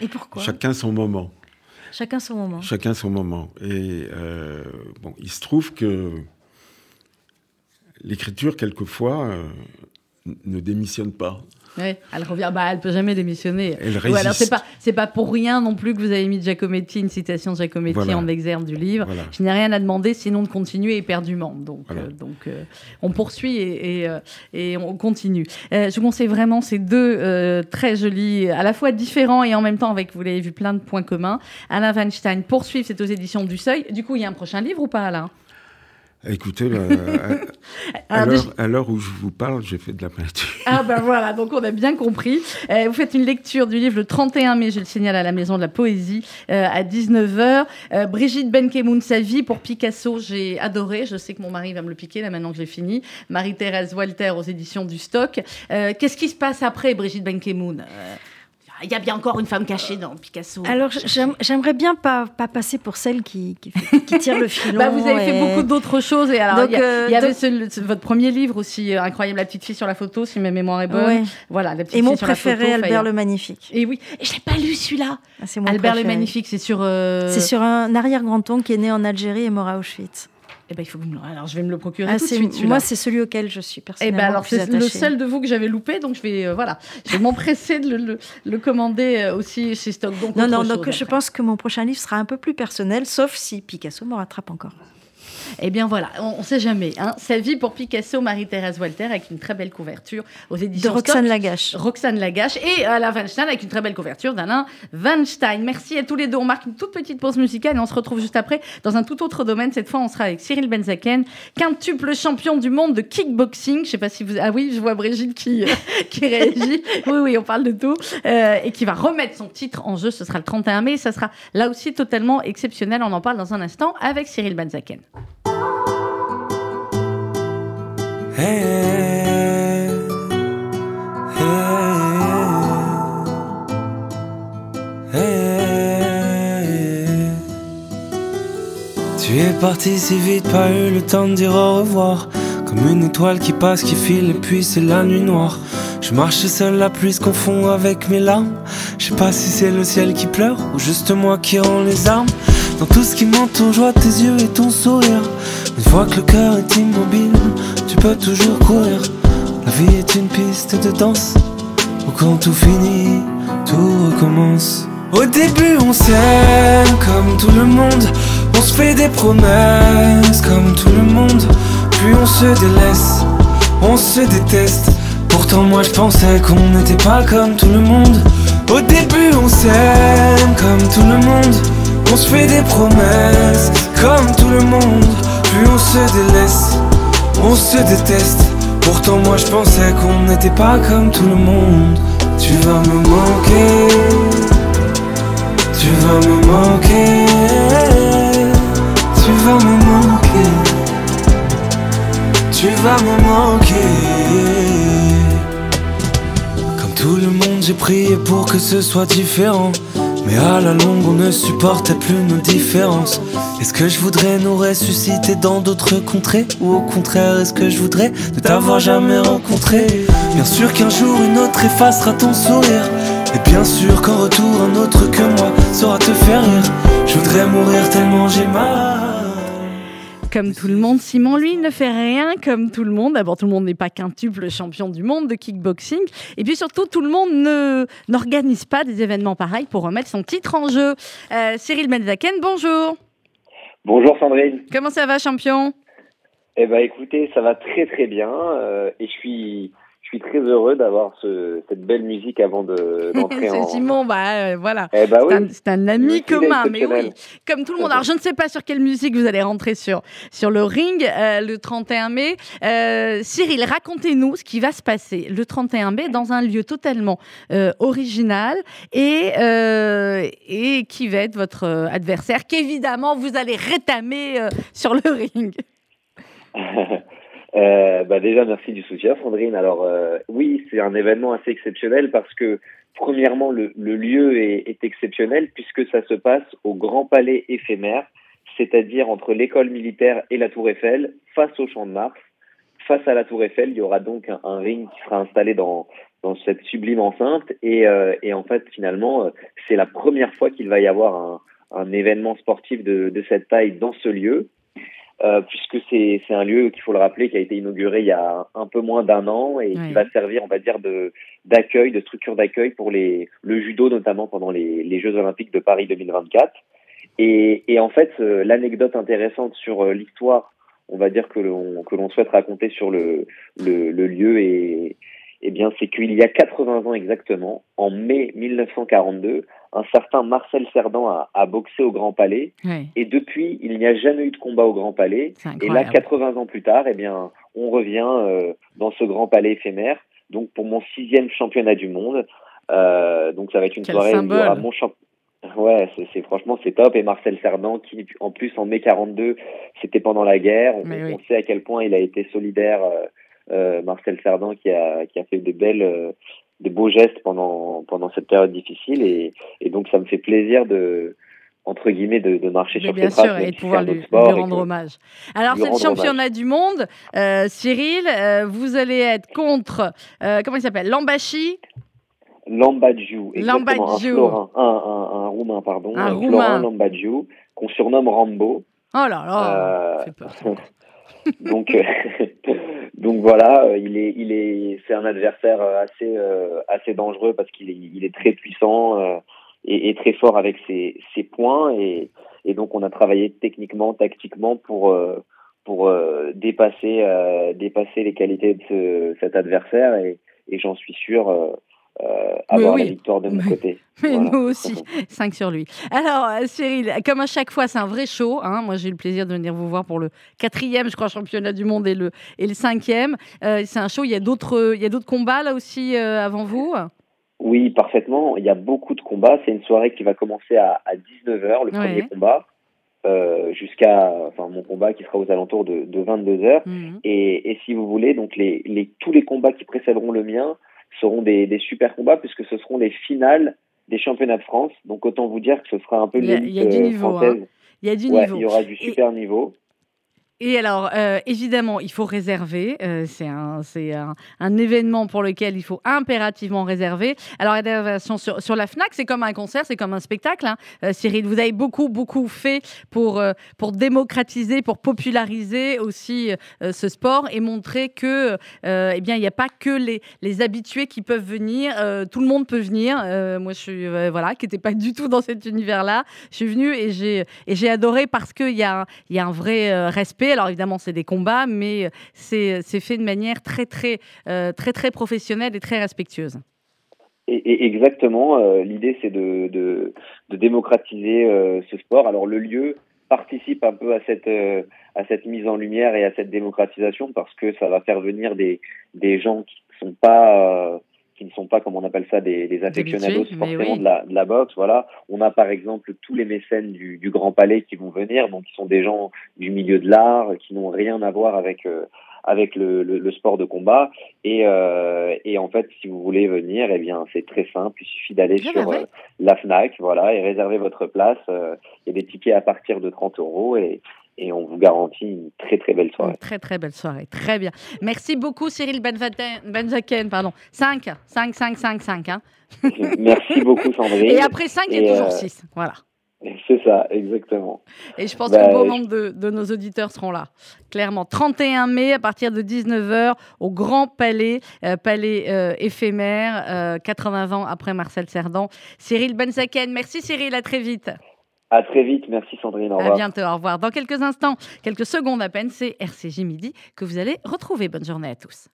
[SPEAKER 3] Et pourquoi?
[SPEAKER 2] Chacun son moment.
[SPEAKER 3] Chacun son moment.
[SPEAKER 2] Chacun son moment. Et euh, bon, il se trouve que l'écriture, quelquefois, euh, ne démissionne pas.
[SPEAKER 1] Oui, elle revient. Bah, elle peut jamais démissionner.
[SPEAKER 2] Elle résiste.
[SPEAKER 1] alors c'est pas c'est pas pour rien non plus que vous avez mis Giacometti une citation de Giacometti en exergue du livre. Je n'ai rien à demander sinon de continuer éperdument. Donc euh, donc euh, on poursuit et, et, euh, et on continue. je vous conseille vraiment ces deux très jolis, à la fois différents et en même temps avec vous l'avez vu plein de points communs. Alain Weinstein poursuivre, c'est aux éditions du Seuil. Du coup, il y a un prochain livre ou pas, Alain?
[SPEAKER 2] Écoutez, à, l'heure où je vous parle, j'ai fait de la peinture.
[SPEAKER 1] Ah ben voilà, donc on a bien compris. Euh, vous faites une lecture du livre le 31 mai, je le signale, à la Maison de la Poésie, euh, à 19h. Euh, Brigitte Benkemoun, sa vie pour Picasso, j'ai adoré. Je sais que mon mari va me le piquer là maintenant que j'ai fini. Marie-Thérèse Walter aux éditions du Stock. Qu'est-ce qui se passe après, Brigitte Benkemoun? Il y a bien encore une femme cachée dans Picasso.
[SPEAKER 3] Alors, j'aimerais bien pas, pas passer pour celle qui, qui, tire le filon.
[SPEAKER 1] bah, vous avez fait beaucoup d'autres choses. Et alors, il y, euh, y, avait votre premier livre aussi, euh, Incroyable, la petite fille sur la photo, si ma mémoire est bonne. Voilà,
[SPEAKER 3] la petite et mon préféré, Albert le Magnifique.
[SPEAKER 1] Et oui, et je n'ai pas lu celui-là. Ah, Albert le Magnifique, c'est sur. Euh,
[SPEAKER 3] c'est sur un arrière-grand-oncle qui est né en Algérie et mort à Auschwitz.
[SPEAKER 1] Eh ben, il faut que Alors, je vais me le procurer ah, tout de suite.
[SPEAKER 3] Moi, c'est celui auquel je suis personnellement.
[SPEAKER 1] Eh ben, alors, c'est le seul de vous que j'avais loupé, donc je vais, euh, voilà, je vais m'empresser de le, le, commander euh, aussi chez Stock. Donc,
[SPEAKER 3] non, non, donc je pense que mon prochain livre sera un peu plus personnel, sauf si Picasso me rattrape encore.
[SPEAKER 1] Eh bien voilà, on ne sait jamais. Hein. Sa vie pour Picasso, Marie-Thérèse Walter, avec une très belle couverture aux éditions
[SPEAKER 3] de Roxane Lagache.
[SPEAKER 1] Roxane Lagache et Alain Weinstein avec une très belle couverture d'Alain Weinstein. Merci à tous les deux. On marque une toute petite pause musicale et on se retrouve juste après dans un tout autre domaine. Cette fois, on sera avec Cyril Benzaken, quintuple champion du monde de kickboxing. Je sais pas si vous. Ah oui, je vois Brigitte qui, euh, qui réagit. Oui, oui, on parle de tout. Euh, et qui va remettre son titre en jeu. Ce sera le 31 mai. Ça sera là aussi totalement exceptionnel. On en parle dans un instant avec Cyril Benzaken.
[SPEAKER 4] Tu es parti si vite, pas eu le temps de dire au revoir. Comme une étoile qui passe, qui file, et puis c'est la nuit noire. Je marche seul, la pluie se confond avec mes larmes. Je sais pas si c'est le ciel qui pleure ou juste moi qui rend les armes. Dans tout ce qui m'entoure, je vois tes yeux et ton sourire. Une fois que le cœur est immobile, tu peux toujours courir. La vie est une piste de danse, où quand tout finit, tout recommence. Au début, on s'aime comme tout le monde. On se fait des promesses comme tout le monde. Puis on se délaisse, on se déteste. Pourtant, moi je pensais qu'on n'était pas comme tout le monde. Au début, on s'aime comme tout le monde. On se fait des promesses comme tout le monde, puis on se délaisse, on se déteste. Pourtant moi je pensais qu'on n'était pas comme tout le monde. Tu vas me manquer, tu vas me manquer, tu vas me manquer, tu vas me manquer. Comme tout le monde j'ai prié pour que ce soit différent. Mais à la longue, on ne supportait plus nos différences. Est-ce que je voudrais nous ressusciter dans d'autres contrées? Ou au contraire, est-ce que je voudrais ne t'avoir jamais rencontré? Bien sûr qu'un jour, une autre effacera ton sourire. Et bien sûr qu'en retour, un autre que moi saura te faire rire. Je voudrais mourir tellement j'ai mal
[SPEAKER 1] comme tout le monde. Simon, lui, ne fait rien comme tout le monde. D'abord, tout le monde n'est pas quintuple champion du monde de kickboxing. Et puis surtout, tout le monde ne, n'organise pas des événements pareils pour remettre son titre en jeu. Euh, Cyril Benzaken, bonjour.
[SPEAKER 5] Bonjour Sandrine.
[SPEAKER 1] Comment ça va, champion?
[SPEAKER 5] Eh bien, écoutez, ça va très très bien. Euh, et je suis, suis très heureux d'avoir ce, cette belle musique avant d'entrer
[SPEAKER 1] C'est
[SPEAKER 5] en.
[SPEAKER 1] Simon, bah euh, voilà.
[SPEAKER 5] Eh bah
[SPEAKER 1] C'est
[SPEAKER 5] oui.
[SPEAKER 1] un- C'est un, ami commun, mais oui, comme tout le monde. Alors, je ne sais pas sur quelle musique vous allez rentrer sur, sur le ring euh, le 31 mai. Euh, Cyril, racontez-nous ce qui va se passer le 31 mai dans un lieu totalement original et, et qui va être votre adversaire, qu'évidemment vous allez rétamer sur le ring.
[SPEAKER 5] Euh, bah déjà, merci du soutien, Sandrine. Alors, euh, oui, c'est un événement assez exceptionnel parce que, premièrement, le, le lieu est, est exceptionnel puisque ça se passe au Grand Palais éphémère, c'est-à-dire entre l'école militaire et la Tour Eiffel, face au Champ de Mars. Face à la Tour Eiffel, il y aura donc un, ring qui sera installé dans, dans cette sublime enceinte. Et, euh, et en fait, finalement, euh, c'est la première fois qu'il va y avoir un, un événement sportif de, de cette taille dans ce lieu euh, puisque c'est c'est un lieu qu'il faut le rappeler qui a été inauguré il y a un peu moins d'un an et
[SPEAKER 1] Oui.
[SPEAKER 5] qui va servir on va dire de d'accueil de structure d'accueil pour les le judo notamment pendant les, les Jeux Olympiques de Paris 2024 et, et en fait euh, l'anecdote intéressante sur euh, l'histoire on va dire que l'on que l'on souhaite raconter sur le le, le lieu et eh bien c'est qu'il y a 80 ans exactement en mai 1942 un certain Marcel Cerdan a, a boxé au Grand Palais et depuis, il n'y a jamais eu de combat au Grand Palais. Et là,
[SPEAKER 1] incroyable.
[SPEAKER 5] 80 ans plus tard, eh bien, on revient euh, dans ce Grand Palais éphémère. Donc, pour mon sixième championnat du monde. Euh, donc, ça va être une
[SPEAKER 1] Quel
[SPEAKER 5] soirée où il y aura
[SPEAKER 1] symbole.
[SPEAKER 5] mon champ. Ouais, c'est c'est- franchement c'est top. Et Marcel Cerdan, qui en plus en mai 42, c'était pendant la guerre. On,
[SPEAKER 1] oui.
[SPEAKER 5] on sait à quel point il a été solidaire. euh, Marcel Cerdan, qui a qui a fait des belles, euh, des beaux gestes pendant pendant cette période difficile. Et, et donc ça me fait plaisir de entre guillemets de, de marcher
[SPEAKER 1] Mais
[SPEAKER 5] sur
[SPEAKER 1] bien
[SPEAKER 5] ses traces,
[SPEAKER 1] sûr,
[SPEAKER 5] même
[SPEAKER 1] et de pouvoir lui, lui rendre
[SPEAKER 5] que-
[SPEAKER 1] hommage. Alors, c'est le championnat du monde. Euh, Cyril, euh, vous allez être contre, euh, comment il s'appelle? Lambachi
[SPEAKER 5] Lambadjiou, exactement, un Florin, un, un, un roumain, pardon,
[SPEAKER 1] Un
[SPEAKER 5] euh,
[SPEAKER 1] Roumain.
[SPEAKER 5] Florin Lambadjiou, qu'on surnomme Rambo.
[SPEAKER 1] Oh là là
[SPEAKER 5] Euh,
[SPEAKER 1] peur.
[SPEAKER 5] donc, euh, donc voilà, euh, il est, il est, c'est un adversaire euh, assez, euh, assez dangereux parce qu'il est, il est très puissant euh, et, et très fort avec ses, ses points. Et, et donc on a travaillé techniquement, tactiquement pour, euh, pour euh, dépasser, dépasser les qualités de ce, cet adversaire. Et, et j'en suis sûr euh, euh, avoir
[SPEAKER 1] oui,
[SPEAKER 5] la victoire de mon côté.
[SPEAKER 1] Mais
[SPEAKER 5] Voilà.
[SPEAKER 1] nous aussi, 5 sur lui. Alors, euh, Cyril, comme à chaque fois, c'est un vrai show. hein. Moi, j'ai eu le plaisir de venir vous voir pour le quatrième, je crois, championnat du monde et le, et le cinquième. Euh, c'est un show. Il y a d'autres, il y a d'autres combats là aussi euh, avant vous?
[SPEAKER 5] Oui, parfaitement. Il y a beaucoup de combats. C'est une soirée qui va commencer à, à 19h, le
[SPEAKER 1] Ouais.
[SPEAKER 5] premier combat, euh, jusqu'à enfin, mon combat qui sera aux alentours de, de 22h.
[SPEAKER 1] Mhm.
[SPEAKER 5] Et, et si vous voulez, donc les, les, tous les combats qui précéderont le mien seront des, des super combats puisque ce seront les finales des championnats de France. Donc autant vous dire que ce sera un peu l'élite
[SPEAKER 1] il y a du niveau,
[SPEAKER 5] française.
[SPEAKER 1] Il y a du niveau.
[SPEAKER 5] il y aura du
[SPEAKER 1] Et-
[SPEAKER 5] super niveau.
[SPEAKER 1] Et alors, euh, évidemment, il faut réserver. Euh, c'est un, un, un événement pour lequel il faut impérativement réserver. Alors, réservation sur, sur la FNAC, c'est comme un concert, c'est comme un spectacle. hein. Euh, Cyril, vous avez beaucoup, beaucoup fait pour, pour démocratiser, pour populariser aussi ce sport et montrer que, eh bien, il n'y a pas que les, les habitués qui peuvent venir. Tout le monde peut venir. Moi, je suis, voilà, qui n'étais pas du tout dans cet univers-là. Je suis venue et j'ai, adoré parce qu'il y a, y a un vrai euh, Alors évidemment, c'est des combats, mais c'est fait de manière très, très, euh, très, très professionnelle et très respectueuse.
[SPEAKER 5] Et, exactement, euh, l'idée c'est de, de, démocratiser euh, ce sport. Alors le lieu participe un peu à cette, à cette mise en lumière et à cette démocratisation parce que ça va faire venir des, des gens qui sont pas... qui ne sont pas, comme on appelle ça, des, des aficionados forcément
[SPEAKER 1] oui.
[SPEAKER 5] de, la, de la boxe. Voilà. On a par exemple tous les mécènes du, du Grand Palais qui vont venir, donc qui sont des gens du milieu de l'art, qui n'ont rien à voir avec, euh, avec le, le, le sport de combat. Et, euh, et en fait, si vous voulez venir, eh bien, c'est très simple. Il suffit d'aller sur euh, la Fnac, voilà, et réserver votre place. Il y a des tickets à partir de 30 euros et, et on vous garantit une très très belle soirée.
[SPEAKER 1] Une très, très belle soirée. Très bien. Merci beaucoup, Cyril Benzaken. Pardon. 5, 5, 5, 5, 5. Hein.
[SPEAKER 5] Merci beaucoup, Sandrine.
[SPEAKER 1] Et après 5, il y a
[SPEAKER 5] Et,
[SPEAKER 1] toujours
[SPEAKER 5] euh,
[SPEAKER 1] 6. Voilà.
[SPEAKER 5] C'est ça, exactement.
[SPEAKER 1] Et je pense
[SPEAKER 5] Bah,
[SPEAKER 1] que bon nombre de, de nos auditeurs seront là. Clairement. 31 mai, à partir de 19h, au Grand Palais, euh, palais euh, éphémère, euh, 80 ans après Marcel Cerdan. Cyril Benzaken. Merci, Cyril. À très vite.
[SPEAKER 5] À très vite. Merci, Sandrine. Au
[SPEAKER 1] À
[SPEAKER 5] revoir.
[SPEAKER 1] bientôt. Au revoir. Dans quelques instants, quelques secondes à peine, c'est RCJ Midi que vous allez retrouver. Bonne journée à tous.